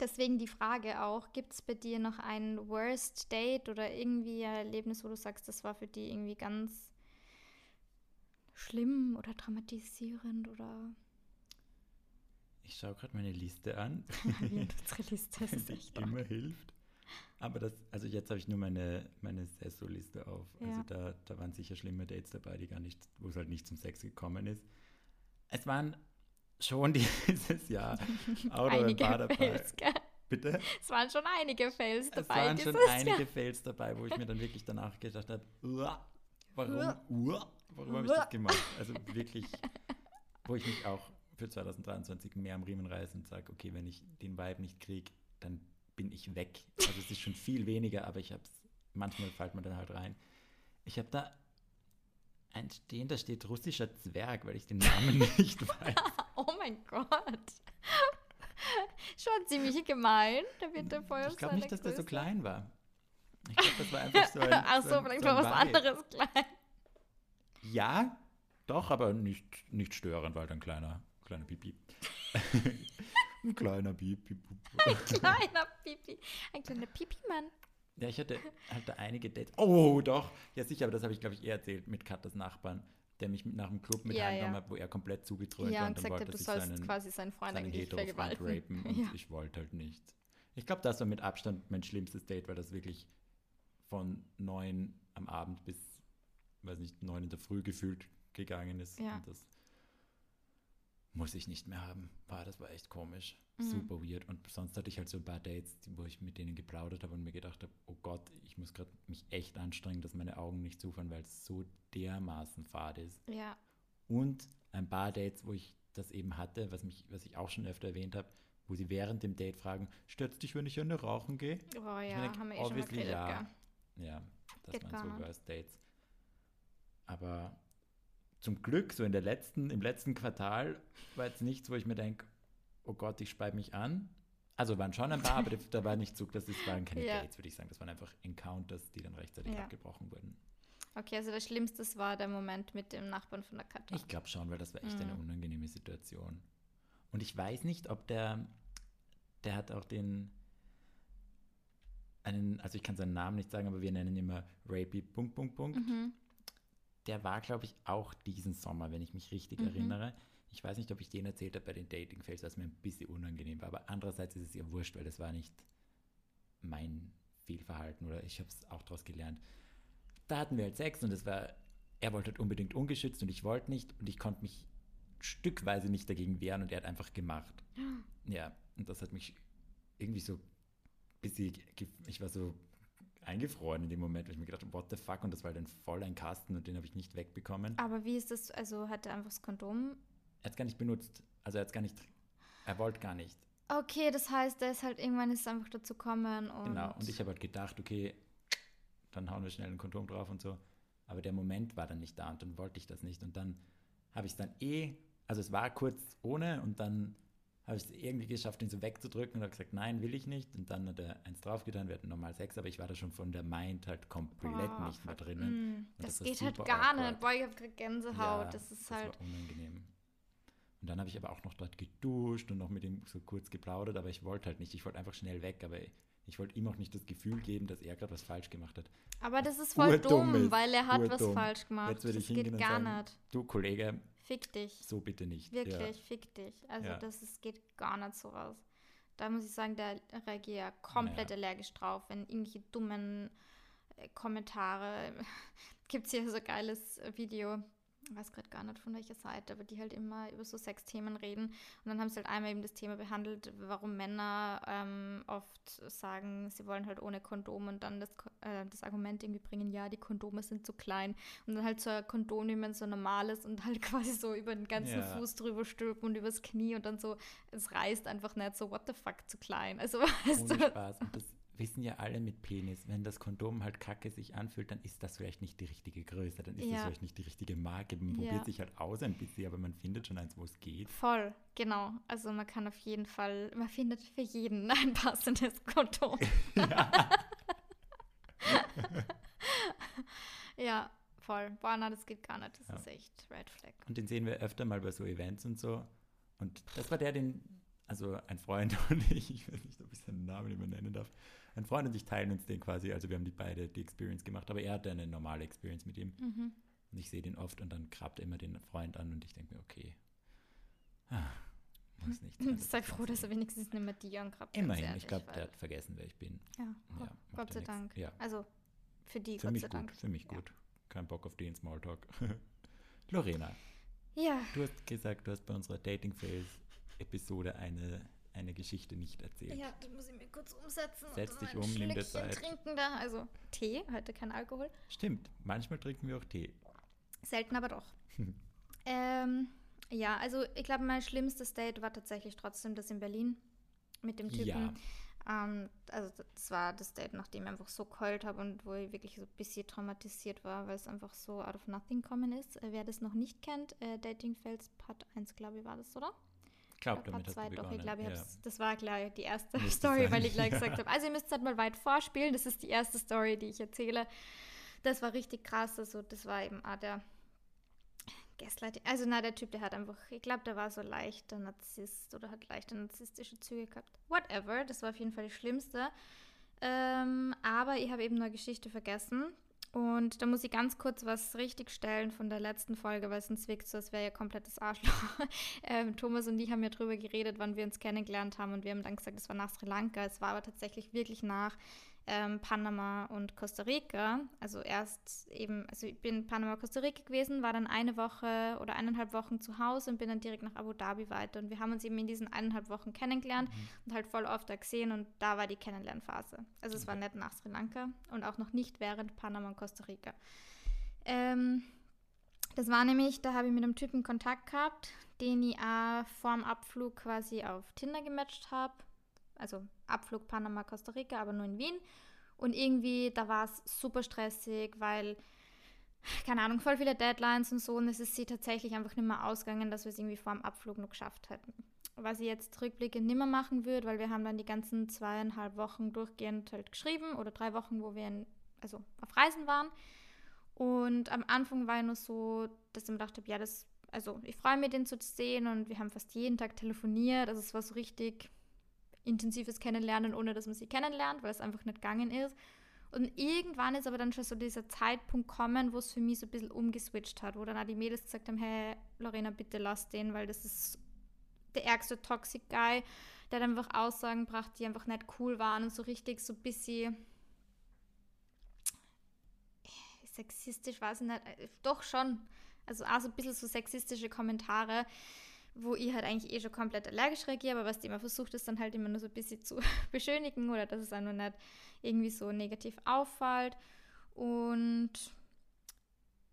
Deswegen die Frage auch, gibt es bei dir noch ein Worst Date oder irgendwie ein Erlebnis, wo du sagst, das war für dich irgendwie ganz schlimm oder dramatisierend oder Ich schaue gerade meine Liste an. unsere Liste das ist echt immer hilft. Aber das, also jetzt habe ich nur meine, meine Sesso-Liste auf. Also Ja. da, da waren sicher schlimme Dates dabei, die gar nicht, wo es halt nicht zum Sex gekommen ist. Es waren schon dieses Jahr ein einige paar dabei. Fails? Bitte? Es waren schon einige Fails Es dabei waren schon einige Jahr. Fails dabei, wo ich mir dann wirklich danach gedacht habe, "Uah, warum, Uah. Warum habe ich das gemacht? Also wirklich, wo ich mich auch für 2023 mehr am Riemen reiße und sage, okay, wenn ich den Vibe nicht kriege, dann bin ich weg. Also es ist schon viel weniger, aber ich habe es, manchmal fällt man dann halt rein. Ich habe da ein Stehen, da steht russischer Zwerg, weil ich den Namen nicht weiß. Oh mein Gott. Schon ziemlich gemein. Da wird der voll Ich glaube nicht, dass der so Größe. klein war. Ich glaube, das war einfach so ein. Ach so, ein- vielleicht so ein war was anderes klein. Ja, doch, aber nicht, nicht störend, weil dann kleiner, kleiner Pipi. ein kleiner Pipi. Kleiner Pipi. Ein kleiner Pipi-Mann. Ja, ich hatte da einige Dates. Oh, doch. Ja, sicher, aber das habe ich, glaube ich, eher erzählt mit Katas Nachbarn, der mich mit nach dem Club mit Ja, ja. hat, wo er komplett zugedröhnt Ja, war und und dann wollte hat, du sollst seinen, quasi seinen Freund seinen eigentlich vergewaltigen. rapen und Ja. ich wollte halt nicht. Ich glaube, das war mit Abstand mein schlimmstes Date, weil das wirklich von neun am Abend bis, weiß nicht, neun in der Früh gefühlt gegangen ist. Ja. Und das muss ich nicht mehr haben. War, das war echt komisch. Mhm. Super weird. Und sonst hatte ich halt so ein paar Dates, wo ich mit denen geplaudert habe und mir gedacht habe, oh Gott, ich muss gerade mich echt anstrengen, dass meine Augen nicht zufahren, weil es so dermaßen fad ist. Ja. Und ein paar Dates, wo ich das eben hatte, was, mich, was ich auch schon öfter erwähnt habe, wo sie während dem Date fragen, stört dich, wenn ich eine rauchen gehe? Oh ja, mir denk, haben wir eh schon mal geredet, ja. gell? Ja, das Geht waren so. Worst Dates. Aber zum Glück, so in der letzten, im letzten Quartal war jetzt nichts, wo ich mir denke, oh Gott, ich speibe mich an. Also waren schon ein paar, aber da war nicht so, das ist- waren keine Ja. Dates, würde ich sagen. Das waren einfach Encounters, die dann rechtzeitig Ja. abgebrochen wurden. Okay, also das Schlimmste war der Moment mit dem Nachbarn von der Katja. Ich glaube schon, weil das war echt eine Mhm. unangenehme Situation. Und ich weiß nicht, ob der, der hat auch den, einen, also ich kann seinen Namen nicht sagen, aber wir nennen ihn immer Rapey Punkt, Punkt, Punkt. Mhm. Der war, glaube ich, auch diesen Sommer, wenn ich mich richtig Mhm. erinnere. Ich weiß nicht, ob ich den erzählt habe bei den Dating-Fails, was mir ein bisschen unangenehm war. Aber andererseits ist es ja wurscht, weil das war nicht mein Fehlverhalten oder ich habe es auch daraus gelernt. Da hatten wir halt Sex und es war, er wollte halt unbedingt ungeschützt und ich wollte nicht und ich konnte mich stückweise nicht dagegen wehren und er hat einfach gemacht. Ja, und das hat mich irgendwie so ein bisschen, ich war so eingefroren in dem Moment, weil ich mir gedacht habe, what the fuck, und das war halt ein voll ein Kasten und den habe ich nicht wegbekommen. Aber wie ist das, also hat er einfach das Kondom? Er hat es gar nicht benutzt. Also er hat es gar nicht, er wollte gar nicht. Okay, das heißt, er ist halt irgendwann ist einfach dazu gekommen und... Genau. Und ich habe halt gedacht, okay, dann hauen wir schnell ein Kondom drauf und so. Aber der Moment war dann nicht da und dann wollte ich das nicht. Und dann habe ich es dann eh, also es war kurz ohne und dann habe ich es irgendwie geschafft, ihn so wegzudrücken und habe gesagt, nein, will ich nicht. Und dann hat er eins draufgetan, wir hatten normal Sex, aber ich war da schon von der Mind halt komplett Boah, nicht mehr drinnen. Mm, das, das geht halt gar awkward. nicht. Boah, ich habe gerade Gänsehaut. Ja, das ist das halt... war unangenehm. Und dann habe ich aber auch noch dort geduscht und noch mit ihm so kurz geplaudert, aber ich wollte halt nicht. Ich wollte einfach schnell weg, aber ich wollte ihm auch nicht das Gefühl geben, dass er gerade was falsch gemacht hat. Aber das ist voll dumm, ist, weil er hat was urdumm. falsch gemacht. Jetzt würde das ich hingehen geht gar sagen, nicht. Du, Kollege, Fick dich. so bitte nicht. Wirklich, fick dich. Also Ja. das ist, geht gar nicht sowas. Da muss ich sagen, da reagiere ich ja komplett Ja. allergisch drauf, wenn irgendwelche dummen äh, Kommentare. Gibt es hier so ein geiles Video, ich weiß gerade gar nicht von welcher Seite, aber die halt immer über so Sexthemen reden. Und dann haben sie halt einmal eben das Thema behandelt, warum Männer ähm, oft sagen, sie wollen halt ohne Kondom und dann das, äh, das Argument irgendwie bringen, ja, die Kondome sind zu klein. Und dann halt so ein Kondom nehmen, so ein normales und halt quasi so über den ganzen Ja. Fuß drüber stülpen und übers Knie und dann so, es reißt einfach nicht so, what the fuck, zu klein. Also, weißt Ohne du, Spaß. Und das wissen ja alle mit Penis. Wenn das Kondom halt kacke sich anfühlt, dann ist das vielleicht nicht die richtige Größe, dann ist das Ja. vielleicht nicht die richtige Marke. Man Ja. probiert sich halt aus ein bisschen, aber man findet schon eins, wo es geht. voll, genau. Also man kann auf jeden Fall, man findet für jeden ein passendes Kondom. ja, voll. Boah, na, das geht gar nicht. Das Ja. ist echt Red Flag. Und den sehen wir öfter mal bei so Events und so. Und das war der, den, also ein Freund und ich, ich weiß nicht, ob ich seinen Namen immer nennen darf. Ein Freund und ich teilen uns den quasi, also wir haben die beide die Experience gemacht, aber er hatte eine normale Experience mit ihm. Mhm. Und ich sehe den oft und dann krabt er immer den Freund an und ich denke mir, okay, ah, muss nicht sein. Sei froh, dass er wenigstens nicht mehr die angrabt. Immerhin, ehrlich, ich glaube, der hat vergessen, wer ich bin. Ja, Ja, Gott, sei nix. Dank. Ja. Also für die, Für Gott mich sei gut, Dank. für mich Ja. gut. Kein Bock auf den Smalltalk. Lorena, Ja, du hast gesagt, du hast bei unserer Dating Phase Episode eine, eine Geschichte nicht erzählt. ja, das muss ich mir kurz umsetzen. Setz dich um, nimm dir Zeit. trinken da. Also Tee, heute kein Alkohol. Stimmt, manchmal trinken wir auch Tee. Selten, aber doch. ähm, ja, also ich glaube, mein schlimmstes Date war tatsächlich trotzdem das in Berlin mit dem Typen. Ja, Ähm, also das war das Date, nachdem ich einfach so geheult habe und wo ich wirklich so ein bisschen traumatisiert war, weil es einfach so out of nothing kommen ist. Äh, wer das noch nicht kennt, äh, Dating Fails Part 1, glaube ich, war das, oder? Ich glaube, Oder damit hast 2, du doch, begonnen. ich glaube, ich ja. das war gleich die erste Müsste Story, sein, weil ich gleich ja. gesagt habe, also ihr müsst halt mal weit vorspielen, das ist die erste Story, die ich erzähle. Das war richtig krass, also das war eben auch der Gaslighting. Also na, der Typ, der hat einfach, ich glaube, der war so leichter Narzisst oder hat leichte narzisstische Züge gehabt. Whatever, das war auf jeden Fall das Schlimmste. Ähm, aber ich habe eben eine Geschichte vergessen. Und da muss ich ganz kurz was richtigstellen von der letzten Folge, weil sonst wirkt so, als wäre ja komplettes Arschloch. ähm, Thomas und ich haben ja drüber geredet, wann wir uns kennengelernt haben und wir haben dann gesagt, es war nach Sri Lanka. Es war aber tatsächlich wirklich nach ähm, Panama und Costa Rica. Also erst eben, also ich bin in Panama, Costa Rica gewesen, war dann eine Woche oder eineinhalb Wochen zu Hause und bin dann direkt nach Abu Dhabi weiter. Und wir haben uns eben in diesen eineinhalb Wochen kennengelernt mhm. und halt voll oft da gesehen und da war die Kennenlernphase. Also es okay. war nicht nach Sri Lanka und auch noch nicht während Panama und Costa Rica. Ähm, das war nämlich, da habe ich mit einem Typen Kontakt gehabt, den ich auch vorm Abflug quasi auf Tinder gematcht habe also Abflug Panama, Costa Rica, aber nur in Wien. Und irgendwie, da war es super stressig, weil, keine Ahnung, voll viele Deadlines und so. Und es ist sie tatsächlich einfach nicht mehr ausgegangen, dass wir es irgendwie vor dem Abflug noch geschafft hätten. Was ich jetzt rückblickend nicht mehr machen würde, weil wir haben dann die ganzen zweieinhalb Wochen durchgehend halt geschrieben oder drei Wochen, wo wir in, also auf Reisen waren. Und am Anfang war ich nur so, dass ich mir gedacht habe, ja, das, also ich freue mich, den zu sehen und wir haben fast jeden Tag telefoniert. Also es war so richtig, intensives Kennenlernen, ohne dass man sie kennenlernt, weil es einfach nicht gegangen ist. Und irgendwann ist aber dann schon so dieser Zeitpunkt kommen, wo es für mich so ein bisschen umgeswitcht hat, wo dann auch die Mädels gesagt haben, hey, Lorena, bitte lass den, weil das ist der ärgste Toxic Guy, der hat einfach Aussagen gebracht, die einfach nicht cool waren und so richtig so ein bisschen sexistisch, weiß ich nicht, äh, doch schon, also auch so ein bisschen so sexistische Kommentare, wo ich halt eigentlich eh schon komplett allergisch reagiere, aber was die immer versucht, ist dann halt immer nur so ein bisschen zu beschönigen oder dass es einfach nicht irgendwie so negativ auffällt. Und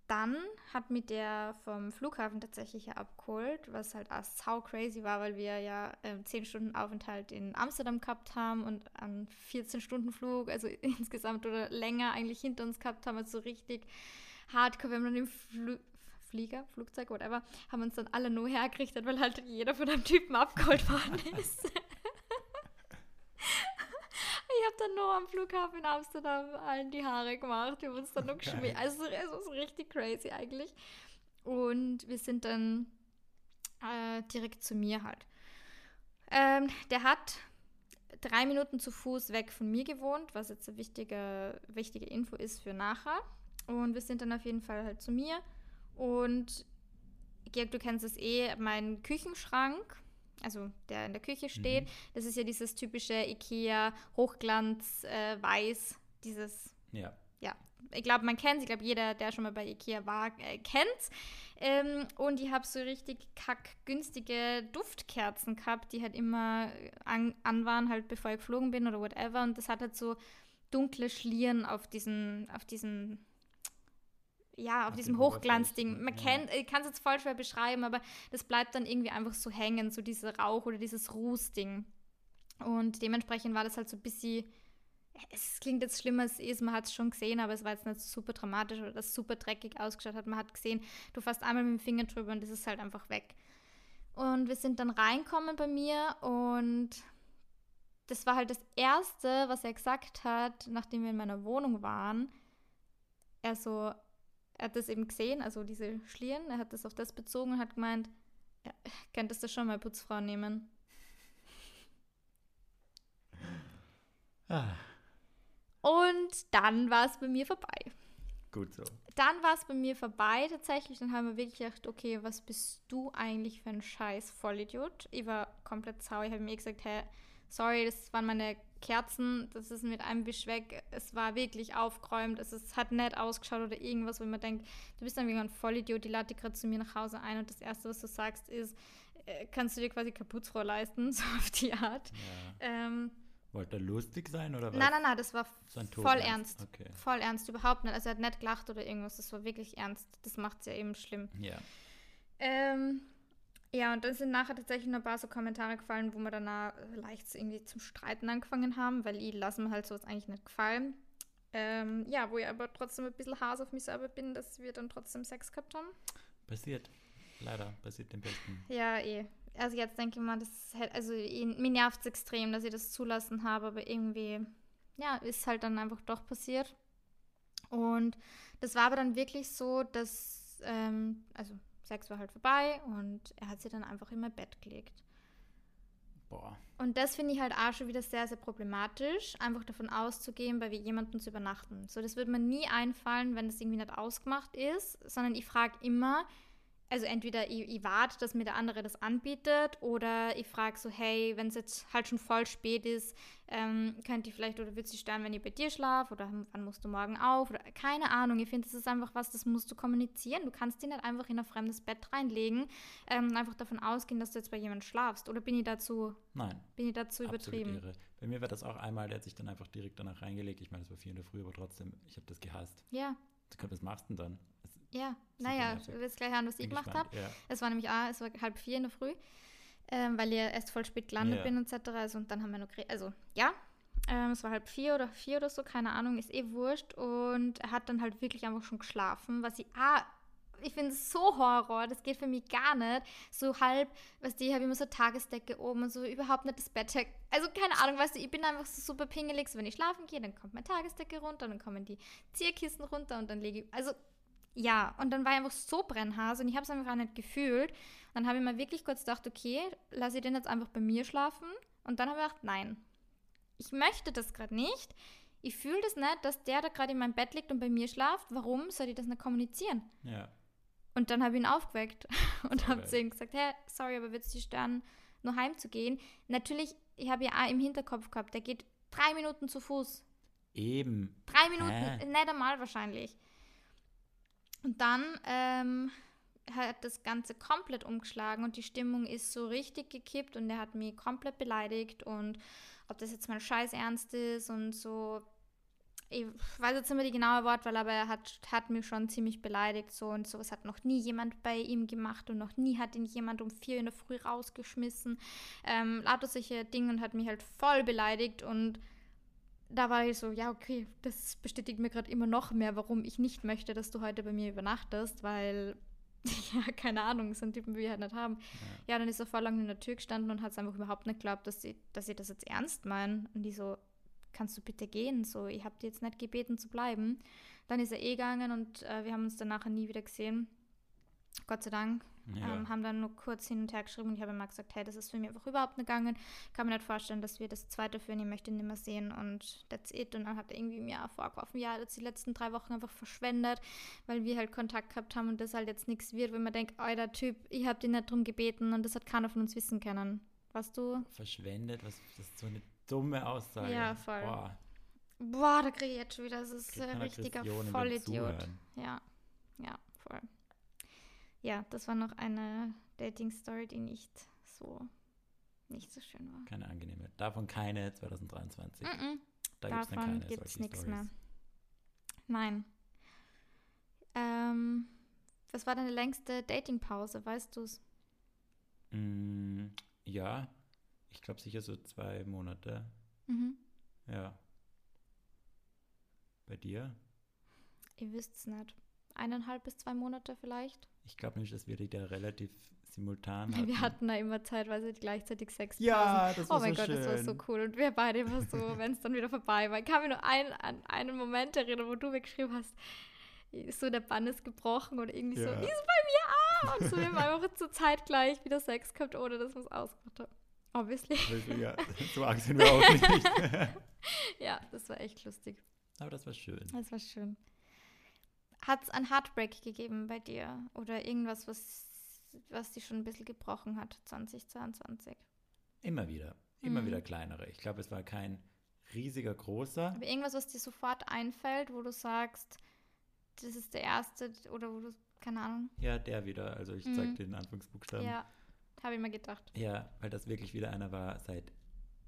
dann hat mich der vom Flughafen tatsächlich ja abgeholt, was halt auch sau crazy war, weil wir ja äh, 10 Stunden Aufenthalt in Amsterdam gehabt haben und einen 14 Stunden Flug, also insgesamt oder länger eigentlich hinter uns gehabt haben, also so richtig hardcore. Haben dann im Fl Flieger, Flugzeug, whatever, haben uns dann alle nur hergerichtet, weil halt jeder von dem Typen abgeholt worden ist. ich habe dann nur am Flughafen in Amsterdam allen die Haare gemacht. Wir haben uns dann noch geschmiert. Also es so richtig crazy eigentlich. Und wir sind dann äh, direkt zu mir halt. Ähm, der hat drei Minuten zu Fuß weg von mir gewohnt, was jetzt eine wichtige, wichtige Info ist für nachher. Und wir sind dann auf jeden Fall halt zu mir und Georg, du kennst es eh, mein Küchenschrank, also der in der Küche steht, mhm. das ist ja dieses typische IKEA Hochglanz äh, weiß, dieses ja. Ja, ich glaube, man kennt es. Ich glaube, jeder, der schon mal bei Ikea war, äh, kennt ähm, Und ich habe so richtig kackgünstige Duftkerzen gehabt, die halt immer an, an waren, halt bevor ich geflogen bin oder whatever. Und das hat halt so dunkle Schlieren auf diesen, auf diesen ja, auf Ach, diesem Hochglanzding. Man ja. kennt, ich kann es jetzt voll schwer beschreiben, aber das bleibt dann irgendwie einfach so hängen, so dieser Rauch oder dieses Rußding. Und dementsprechend war das halt so ein bisschen, es klingt jetzt schlimmer als es ist, man hat es schon gesehen, aber es war jetzt nicht super dramatisch oder das super dreckig ausgeschaut hat. Man hat gesehen, du fasst einmal mit dem Finger drüber und das ist halt einfach weg. Und wir sind dann reinkommen bei mir und das war halt das Erste, was er gesagt hat, nachdem wir in meiner Wohnung waren. Er so, er hat das eben gesehen, also diese Schlieren, er hat das auf das bezogen und hat gemeint, ja, könntest du schon mal Putzfrau nehmen. Ah. Und dann war es bei mir vorbei. Gut so. Dann war es bei mir vorbei tatsächlich. Dann haben wir wirklich gedacht, okay, was bist du eigentlich für ein scheiß Vollidiot? Ich war komplett sauer. Ich habe mir gesagt, hey, sorry, das waren meine Kerzen, das ist mit einem Wisch weg. Es war wirklich aufgeräumt, es, ist, hat nett ausgeschaut oder irgendwas, wo man denkt, du bist dann wie ein Vollidiot, die lade gerade zu mir nach Hause ein und das Erste, was du sagst, ist, äh, kannst du dir quasi Kaputzfrau leisten, so auf die Art. Ja. Ähm, Wollte er lustig sein oder was? Nein, nein, nein, das war voll ernst. Okay. Voll ernst, überhaupt nicht. Also er hat nicht gelacht oder irgendwas, das war wirklich ernst. Das macht es ja eben schlimm. Ja. Ähm, ja, und dann sind nachher tatsächlich noch ein paar so Kommentare gefallen, wo wir danach leicht irgendwie zum Streiten angefangen haben, weil ich lasse mir halt sowas eigentlich nicht gefallen. Ähm, ja, wo ich aber trotzdem ein bisschen Hass auf mich selber bin, dass wir dann trotzdem Sex gehabt haben. Passiert. Leider, passiert dem Besten. Ja, eh. Also jetzt denke ich mal, das halt, also mir nervt es extrem, dass ich das zulassen habe, aber irgendwie, ja, ist halt dann einfach doch passiert. Und das war aber dann wirklich so, dass, ähm, also Sex war halt vorbei und er hat sie dann einfach in mein Bett gelegt. Boah. Und das finde ich halt auch schon wieder sehr, sehr problematisch, einfach davon auszugehen, bei jemandem zu übernachten. So, das würde mir nie einfallen, wenn das irgendwie nicht ausgemacht ist, sondern ich frage immer, also entweder ich, ich warte, dass mir der andere das anbietet oder ich frage so, hey, wenn es jetzt halt schon voll spät ist, ähm, könnt ihr vielleicht oder würdest du stören, wenn ich bei dir schlafe oder wann musst du morgen auf oder keine Ahnung. Ich finde, das ist einfach was, das musst du kommunizieren. Du kannst dich nicht einfach in ein fremdes Bett reinlegen ähm, und einfach davon ausgehen, dass du jetzt bei jemandem schlafst. Oder bin ich dazu, Nein, bin ich dazu übertrieben? irre. Bei mir war das auch einmal, der hat sich dann einfach direkt danach reingelegt. Ich meine, es war vier in der Früh, aber trotzdem, ich habe das gehasst. Ja, Was machst du denn dann? Es, ja. Super Naja, nervig. du wirst gleich hören, was ich bin gemacht habe. Ja. Es war nämlich auch, es war halb vier in der Früh, ähm, weil ich erst voll spät gelandet Ja. bin etc. Also, und dann haben wir noch. Also, ja, ähm, es war halb vier oder vier oder so, keine Ahnung, ist eh wurscht. Und er hat dann halt wirklich einfach schon geschlafen, was ich ah, ich finde es so Horror, das geht für mich gar nicht. So halb, weißt du, ich habe immer so Tagesdecke oben und so überhaupt nicht das Bett. Also keine Ahnung, weißt du, ich bin einfach so super pingelig. So, wenn ich schlafen gehe, dann kommt meine Tagesdecke runter, dann kommen die Zierkissen runter und dann lege ich. Also ja, und dann war ich einfach so brennhase und ich habe es einfach auch nicht gefühlt. Dann habe ich mir wirklich kurz gedacht, okay, lasse ich den jetzt einfach bei mir schlafen? Und dann habe ich gedacht, nein, ich möchte das gerade nicht. Ich fühle das nicht, dass der da gerade in meinem Bett liegt und bei mir schlaft. Warum soll ich das nicht kommunizieren? ja. Und dann habe ich ihn aufgeweckt und habe zu ihm gesagt, hey, sorry, aber würdest du dich stören, nur heimzugehen? Natürlich, ich habe ja auch im Hinterkopf gehabt, der geht drei Minuten zu Fuß. Eben. Drei Minuten, Hä? nicht einmal wahrscheinlich. Und dann ähm, hat das Ganze komplett umgeschlagen und die Stimmung ist so richtig gekippt und er hat mich komplett beleidigt und ob das jetzt mal scheiß ernst ist und so. Ich weiß jetzt nicht mehr die genaue Wortwahl, aber er hat, hat mich schon ziemlich beleidigt so und sowas hat noch nie jemand bei ihm gemacht und noch nie hat ihn jemand um vier in der Früh rausgeschmissen. Ähm, lauter solche Dinge und hat mich halt voll beleidigt und da war ich so, ja, okay, das bestätigt mir gerade immer noch mehr, warum ich nicht möchte, dass du heute bei mir übernachtest, weil, ja, keine Ahnung, so einen Typen will ich halt nicht haben. Ja, dann ist er voll lang in der Tür gestanden und hat es einfach überhaupt nicht geglaubt, dass ich, dass ich das jetzt ernst meine. Und die so, kannst du bitte gehen? So, ich habe dir jetzt nicht gebeten zu bleiben. Dann ist er eh gegangen und äh, wir haben uns dann nachher nie wieder gesehen. Gott sei Dank. Ja. Ähm, haben dann nur kurz hin und her geschrieben und ich habe immer gesagt, hey, das ist für mich einfach überhaupt nicht gegangen. Kann mir nicht vorstellen, dass wir das zweite führen, ich möchte ihn nicht mehr sehen und that's it. Und dann hat er irgendwie mir auch vorgeworfen, ja, jetzt die letzten drei Wochen einfach verschwendet, weil wir halt Kontakt gehabt haben und das halt jetzt nichts wird, wenn man denkt, oh, der Typ, ich habe den nicht drum gebeten und das hat keiner von uns wissen können. Weißt du? Verschwendet, was, das ist so eine dumme Aussage. Ja, voll. Boah, Boah, da kriege ich jetzt schon wieder, das ist ein richtiger Vollidiot. Ja, ja, voll. Ja, das war noch eine Dating-Story, die nicht so, nicht so schön war. Keine angenehme. Davon keine 2023. Mm-mm. Da gibt es Davon gibt nichts mehr. Nein. Ähm, was war deine längste Datingpause, weißt du es? Mm, ja, ich glaube sicher so zwei Monate. Mhm. Ja. Bei dir? Ihr wisst es nicht. Eineinhalb bis zwei Monate vielleicht. Ich glaube nämlich, dass wir die da relativ simultan hatten. Wir hatten da immer zeitweise gleichzeitig Sexpausen. ja, das war Oh mein so Gott, schön. das war so cool. Und wir beide immer so, wenn es dann wieder vorbei war. Ich kann mich nur ein, an einen Moment erinnern, wo du mir geschrieben hast, so der Bann ist gebrochen und irgendwie so, Ja. die ist bei mir auch. Und so, wir haben einfach zur Zeit gleich wieder Sex gehabt, ohne dass wir es ausgemacht haben. Obviously. Ja, so arg sind wir auch nicht. Ja, das war echt lustig. Aber das war schön. Das war schön. Hat es ein Heartbreak gegeben bei dir? Oder irgendwas, was, was dich schon ein bisschen gebrochen hat, 2022? Immer wieder. Immer Mhm. wieder kleinere. Ich glaube, es war kein riesiger, großer. Aber irgendwas, was dir sofort einfällt, wo du sagst, das ist der erste oder wo du, keine Ahnung. Ja, der wieder. Also ich Mhm. zeig den Anfangsbuchstaben. ja, habe ich mir gedacht. Ja, weil das wirklich wieder einer war seit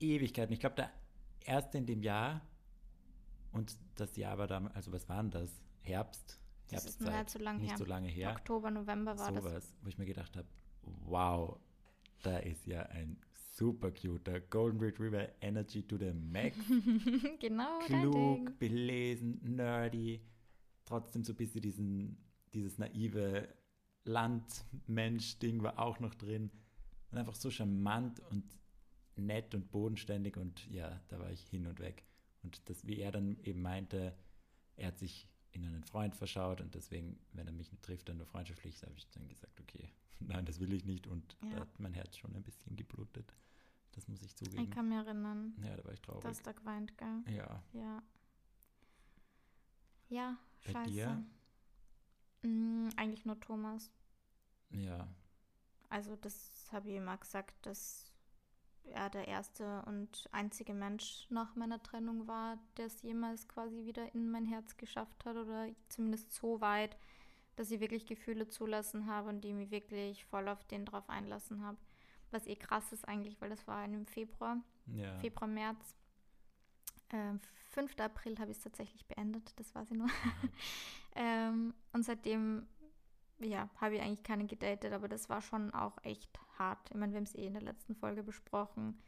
Ewigkeiten. Ich glaube, der erste in dem Jahr und das Jahr war dann, also was war denn das? Herbst? Das ist Herbstzeit. nicht so lang Nicht her. so lange her. Oktober, November war Sowas, wo ich mir gedacht habe, wow, da ist ja ein super cuter Golden Retriever Energy to the Max. das. genau, Klug, belesen, nerdy, trotzdem so ein bisschen diesen, dieses naive Landmensch-Ding war auch noch drin. Und einfach so charmant und nett und bodenständig und ja, da war ich hin und weg. Und das, wie er dann eben meinte, er hat sich in einen Freund verschaut und deswegen, wenn er mich trifft, dann nur freundschaftlich, habe ich dann gesagt, okay, nein, das will ich nicht und Ja. da hat mein Herz schon ein bisschen geblutet. Das muss ich Ich zugeben. kann mich erinnern, Ja, da war ich traurig. dass da geweint, gell? ja. Ja. Ja, Bei scheiße. dir? Mm, eigentlich nur Thomas. Ja. Also das habe ich immer gesagt, dass er der erste und einzige Mensch nach meiner Trennung war, der es jemals quasi wieder in mein Herz geschafft hat oder zumindest so weit, dass ich wirklich Gefühle zulassen habe und die mich wirklich voll auf den drauf einlassen habe. Was eh krass ist eigentlich, weil das war im Februar, Ja. Februar, März. Ähm, 5. April habe ich es tatsächlich beendet, das war sie nur. ähm, und seitdem, ja, habe ich eigentlich keine gedatet, aber das war schon auch echt hart. Ich meine, wir haben es eh in der letzten Folge besprochen.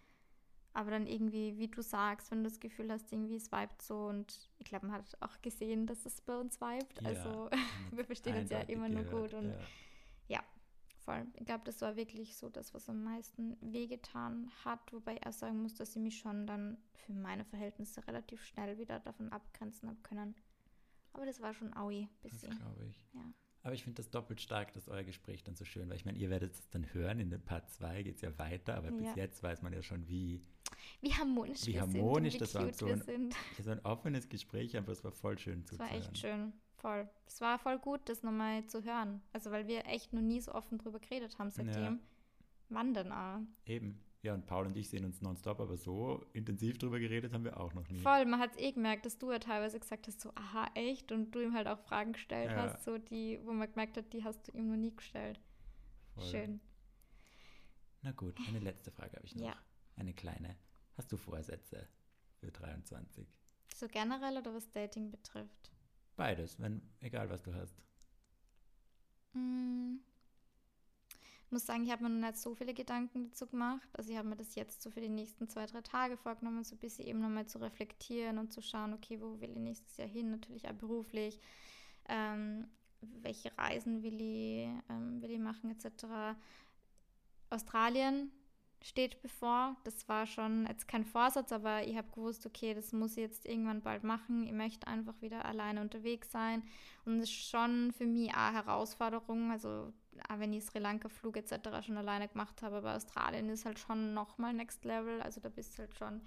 Aber dann irgendwie, wie du sagst, wenn du das Gefühl hast, irgendwie es vibet so und ich glaube, man hat auch gesehen, dass es bei uns vibet. Ja, Also wir verstehen uns ja immer nur gut und ja. voll. Ich glaube, das war wirklich so das, was am meisten wehgetan hat, wobei ich auch sagen muss, dass ich mich schon dann für meine Verhältnisse relativ schnell wieder davon abgrenzen habe können. Aber das war schon aui, Das bisschen. glaube ich. Ja. Aber ich finde das doppelt stark, dass euer Gespräch dann so schön war. Ich meine, ihr werdet es dann hören, in den Part 2 geht es ja weiter, aber Ja. bis jetzt weiß man ja schon, wie, Wie harmonisch Wie wir harmonisch sind das war wie cute so wir ein- sind. so ein offenes Gespräch, aber es war voll schön Das zuzuhören. war echt schön, voll. Es war voll gut, das nochmal zu hören. Also weil wir echt noch nie so offen drüber geredet haben seitdem. Wann denn auch? Eben. Ja, und Paul und ich sehen uns nonstop, aber so intensiv drüber geredet haben wir auch noch nie. Voll, man hat es eh gemerkt, dass du ja teilweise gesagt hast, so, aha, echt? Und du ihm halt auch Fragen gestellt Ja. hast, so die, wo man gemerkt hat, die hast du ihm noch nie gestellt. Voll. Schön. Na gut, eine letzte Frage habe ich noch. Ja. Eine kleine. Hast du Vorsätze für 23? So generell oder was Dating betrifft? Beides, wenn, egal was du hast. Mm. Muss sagen, ich habe mir noch nicht so viele Gedanken dazu gemacht. Also ich habe mir das jetzt so für die nächsten zwei, drei Tage vorgenommen, so ein bisschen eben nochmal zu reflektieren und zu schauen, okay, wo will ich nächstes Jahr hin, natürlich auch beruflich. Ähm, welche Reisen will ich, ähm, will ich machen, etc. Australien steht bevor. Das war schon jetzt kein Vorsatz, aber ich habe gewusst, okay, das muss ich jetzt irgendwann bald machen. Ich möchte einfach wieder alleine unterwegs sein. Und es ist schon für mich eine Herausforderung. Also, wenn ich Sri Lanka-Flug etc. schon alleine gemacht habe, aber Australien ist halt schon nochmal Next Level. Also, da bist du halt schon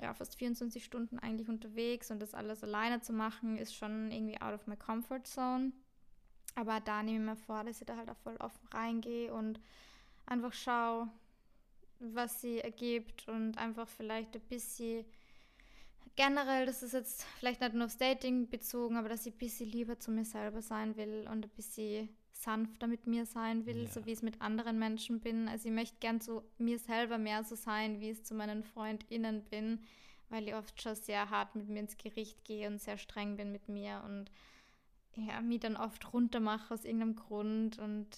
ja, fast 24 Stunden eigentlich unterwegs und das alles alleine zu machen, ist schon irgendwie out of my comfort zone. Aber da nehme ich mir vor, dass ich da halt auch voll offen reingehe und einfach schaue, was sie ergibt und einfach vielleicht ein bisschen generell, das ist jetzt vielleicht nicht nur aufs Dating bezogen, aber dass ich ein bisschen lieber zu mir selber sein will und ein bisschen sanfter mit mir sein will, Ja. so wie ich es mit anderen Menschen bin. Also ich möchte gern zu mir selber mehr so sein, wie ich es zu meinen FreundInnen bin, weil ich oft schon sehr hart mit mir ins Gericht gehe und sehr streng bin mit mir und ja, mich dann oft runtermache aus irgendeinem Grund und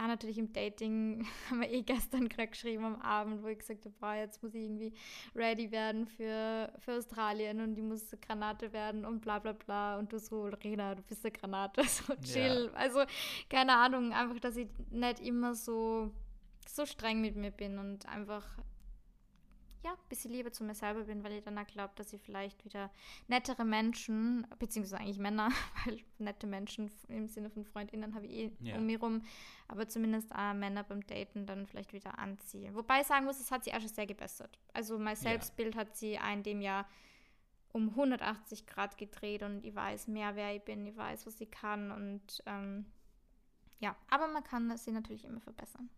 auch natürlich im Dating haben wir eh gestern gerade geschrieben am Abend, wo ich gesagt habe, boah, jetzt muss ich irgendwie ready werden für, für Australien und ich muss eine Granate werden und bla bla bla und du so, Rena, du bist eine Granate, so chill. Also, keine Ahnung, einfach, dass ich nicht immer so, so streng mit mir bin und einfach ja, ein bisschen lieber zu mir selber bin, weil ich dann auch glaube, dass ich vielleicht wieder nettere Menschen, beziehungsweise eigentlich Männer, weil nette Menschen im Sinne von FreundInnen habe ich eh Ja. um mich rum, aber zumindest auch Männer beim Daten dann vielleicht wieder anziehe. Wobei ich sagen muss, es hat sich auch schon sehr gebessert. Also mein Selbstbild hat sie in dem Jahr um 180 Grad gedreht und ich weiß mehr, wer ich bin, ich weiß, was ich kann und ähm, ja, aber man kann sie natürlich immer verbessern.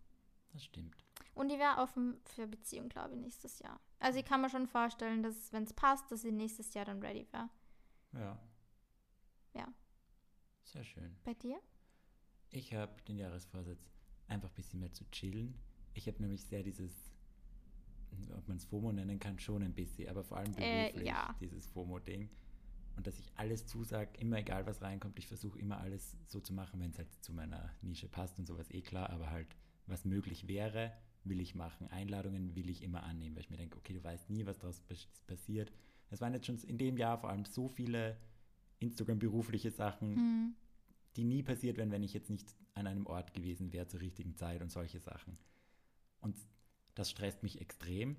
Das stimmt. Und ich wäre offen für Beziehung, glaube ich, nächstes Jahr. Also ich kann mir schon vorstellen, dass, wenn es passt, dass ich nächstes Jahr dann ready wäre. Ja. Ja. Sehr schön. Bei dir? Ich habe den Jahresvorsatz, einfach ein bisschen mehr zu chillen. Ich habe nämlich sehr dieses, ob man es FOMO nennen kann, schon ein bisschen, aber vor allem Äh, beruflich, ja. dieses FOMO-Ding. Und dass ich alles zusage, immer egal was reinkommt, ich versuche immer alles so zu machen, wenn es halt zu meiner Nische passt und sowas eh klar, aber halt, was möglich wäre, will ich machen. Einladungen will ich immer annehmen, weil ich mir denke, okay, du weißt nie, was daraus pas- passiert. Es waren jetzt schon in dem Jahr vor allem so viele Instagram-berufliche Sachen, Hm. die nie passiert wären, wenn ich jetzt nicht an einem Ort gewesen wäre zur richtigen Zeit und solche Sachen. Und das stresst mich extrem.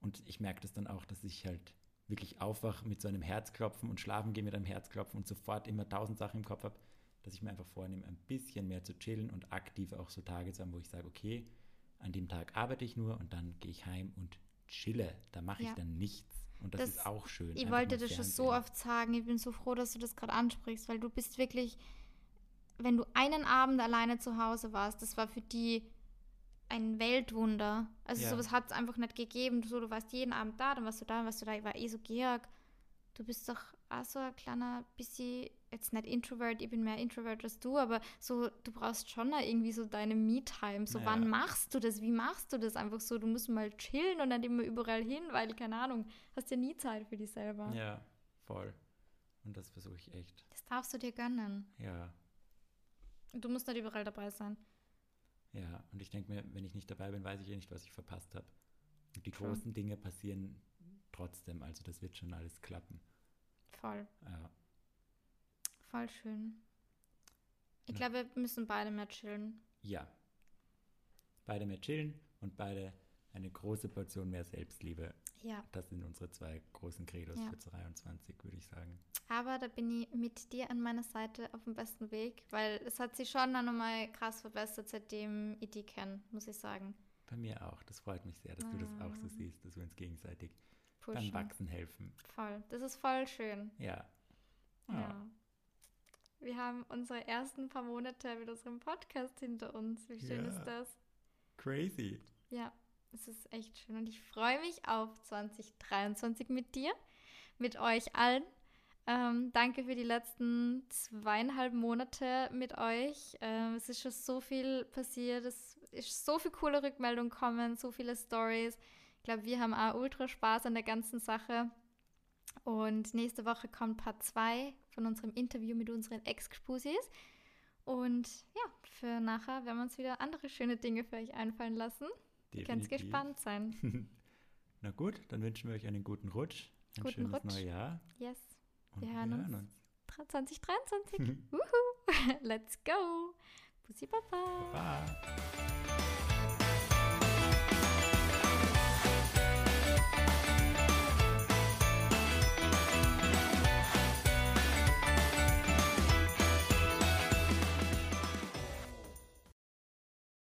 Und ich merke das dann auch, dass ich halt wirklich aufwache mit so einem Herzklopfen und schlafen gehe mit einem Herzklopfen und sofort immer tausend Sachen im Kopf habe, dass ich mir einfach vornehme, ein bisschen mehr zu chillen und aktiv auch so Tage zu haben, wo ich sage, okay, an dem Tag arbeite ich nur und dann gehe ich heim und chille. Da mache ich Ja. dann nichts. Und das, Das- ist auch schön. Ich wollte das schon so oft sagen. Ich bin so froh, dass du das gerade ansprichst, weil du bist wirklich wenn du einen Abend alleine zu Hause warst, das war für die ein Weltwunder. Also Ja. sowas hat es einfach nicht gegeben. So, du warst jeden Abend da, dann warst du da, dann warst du da. Ich war eh so, Georg, du bist doch auch so ein kleiner bisschen, jetzt nicht Introvert, ich bin mehr Introvert als du, aber so, du brauchst schon irgendwie so deine Me-Time. So, Ja. wann machst du das? Wie machst du das? Einfach so, du musst mal chillen und dann immer überall hin, weil, keine Ahnung, hast ja nie Zeit für dich selber. Ja, voll. Und das versuche ich echt. Das darfst du dir gönnen. Ja, Und du musst nicht überall dabei sein. ja. Und ich denke mir, wenn ich nicht dabei bin, weiß ich eh nicht, was ich verpasst habe. Und die True. großen Dinge passieren trotzdem. Also das wird schon alles klappen. Voll, Ja, voll schön. Ich Ja. glaube, wir müssen beide mehr chillen. ja. Beide mehr chillen und beide eine große Portion mehr Selbstliebe. Ja. Das sind unsere zwei großen Credos Ja. für 23, würde ich sagen. Aber da bin ich mit dir an meiner Seite auf dem besten Weg, weil es hat sich schon auch nochmal krass verbessert, seitdem ich die kenne, muss ich sagen. Bei mir auch. Das freut mich sehr, dass du das auch so Ah. siehst, dass wir uns gegenseitig beim Pushen. Wachsen helfen. Voll. Das ist voll schön. Ja. Ja. Wir haben unsere ersten paar Monate mit unserem Podcast hinter uns. Wie schön Ja. ist das? Crazy. Ja, es ist echt schön. Und ich freue mich auf 2023 mit dir, mit euch allen. Ähm, danke für die letzten zweieinhalb Monate mit euch. Ähm, es ist schon so viel passiert. Es ist so viel coole Rückmeldungen kommen, so viele Stories. Ich glaube, wir haben auch ultra Spaß an der ganzen Sache. Und nächste Woche kommt Part 2 von unserem Interview mit unseren Ex-Spusis. Und ja, für nachher werden wir uns wieder andere schöne Dinge für euch einfallen lassen. Ihr könnt gespannt sein. Na gut, dann wünschen wir euch einen guten Rutsch. Ein Guten schönes Rutsch. neues Jahr. Yes, Und Wir hören uns. 2023. Wuhu. Let's go. Bussi Baba. Baba.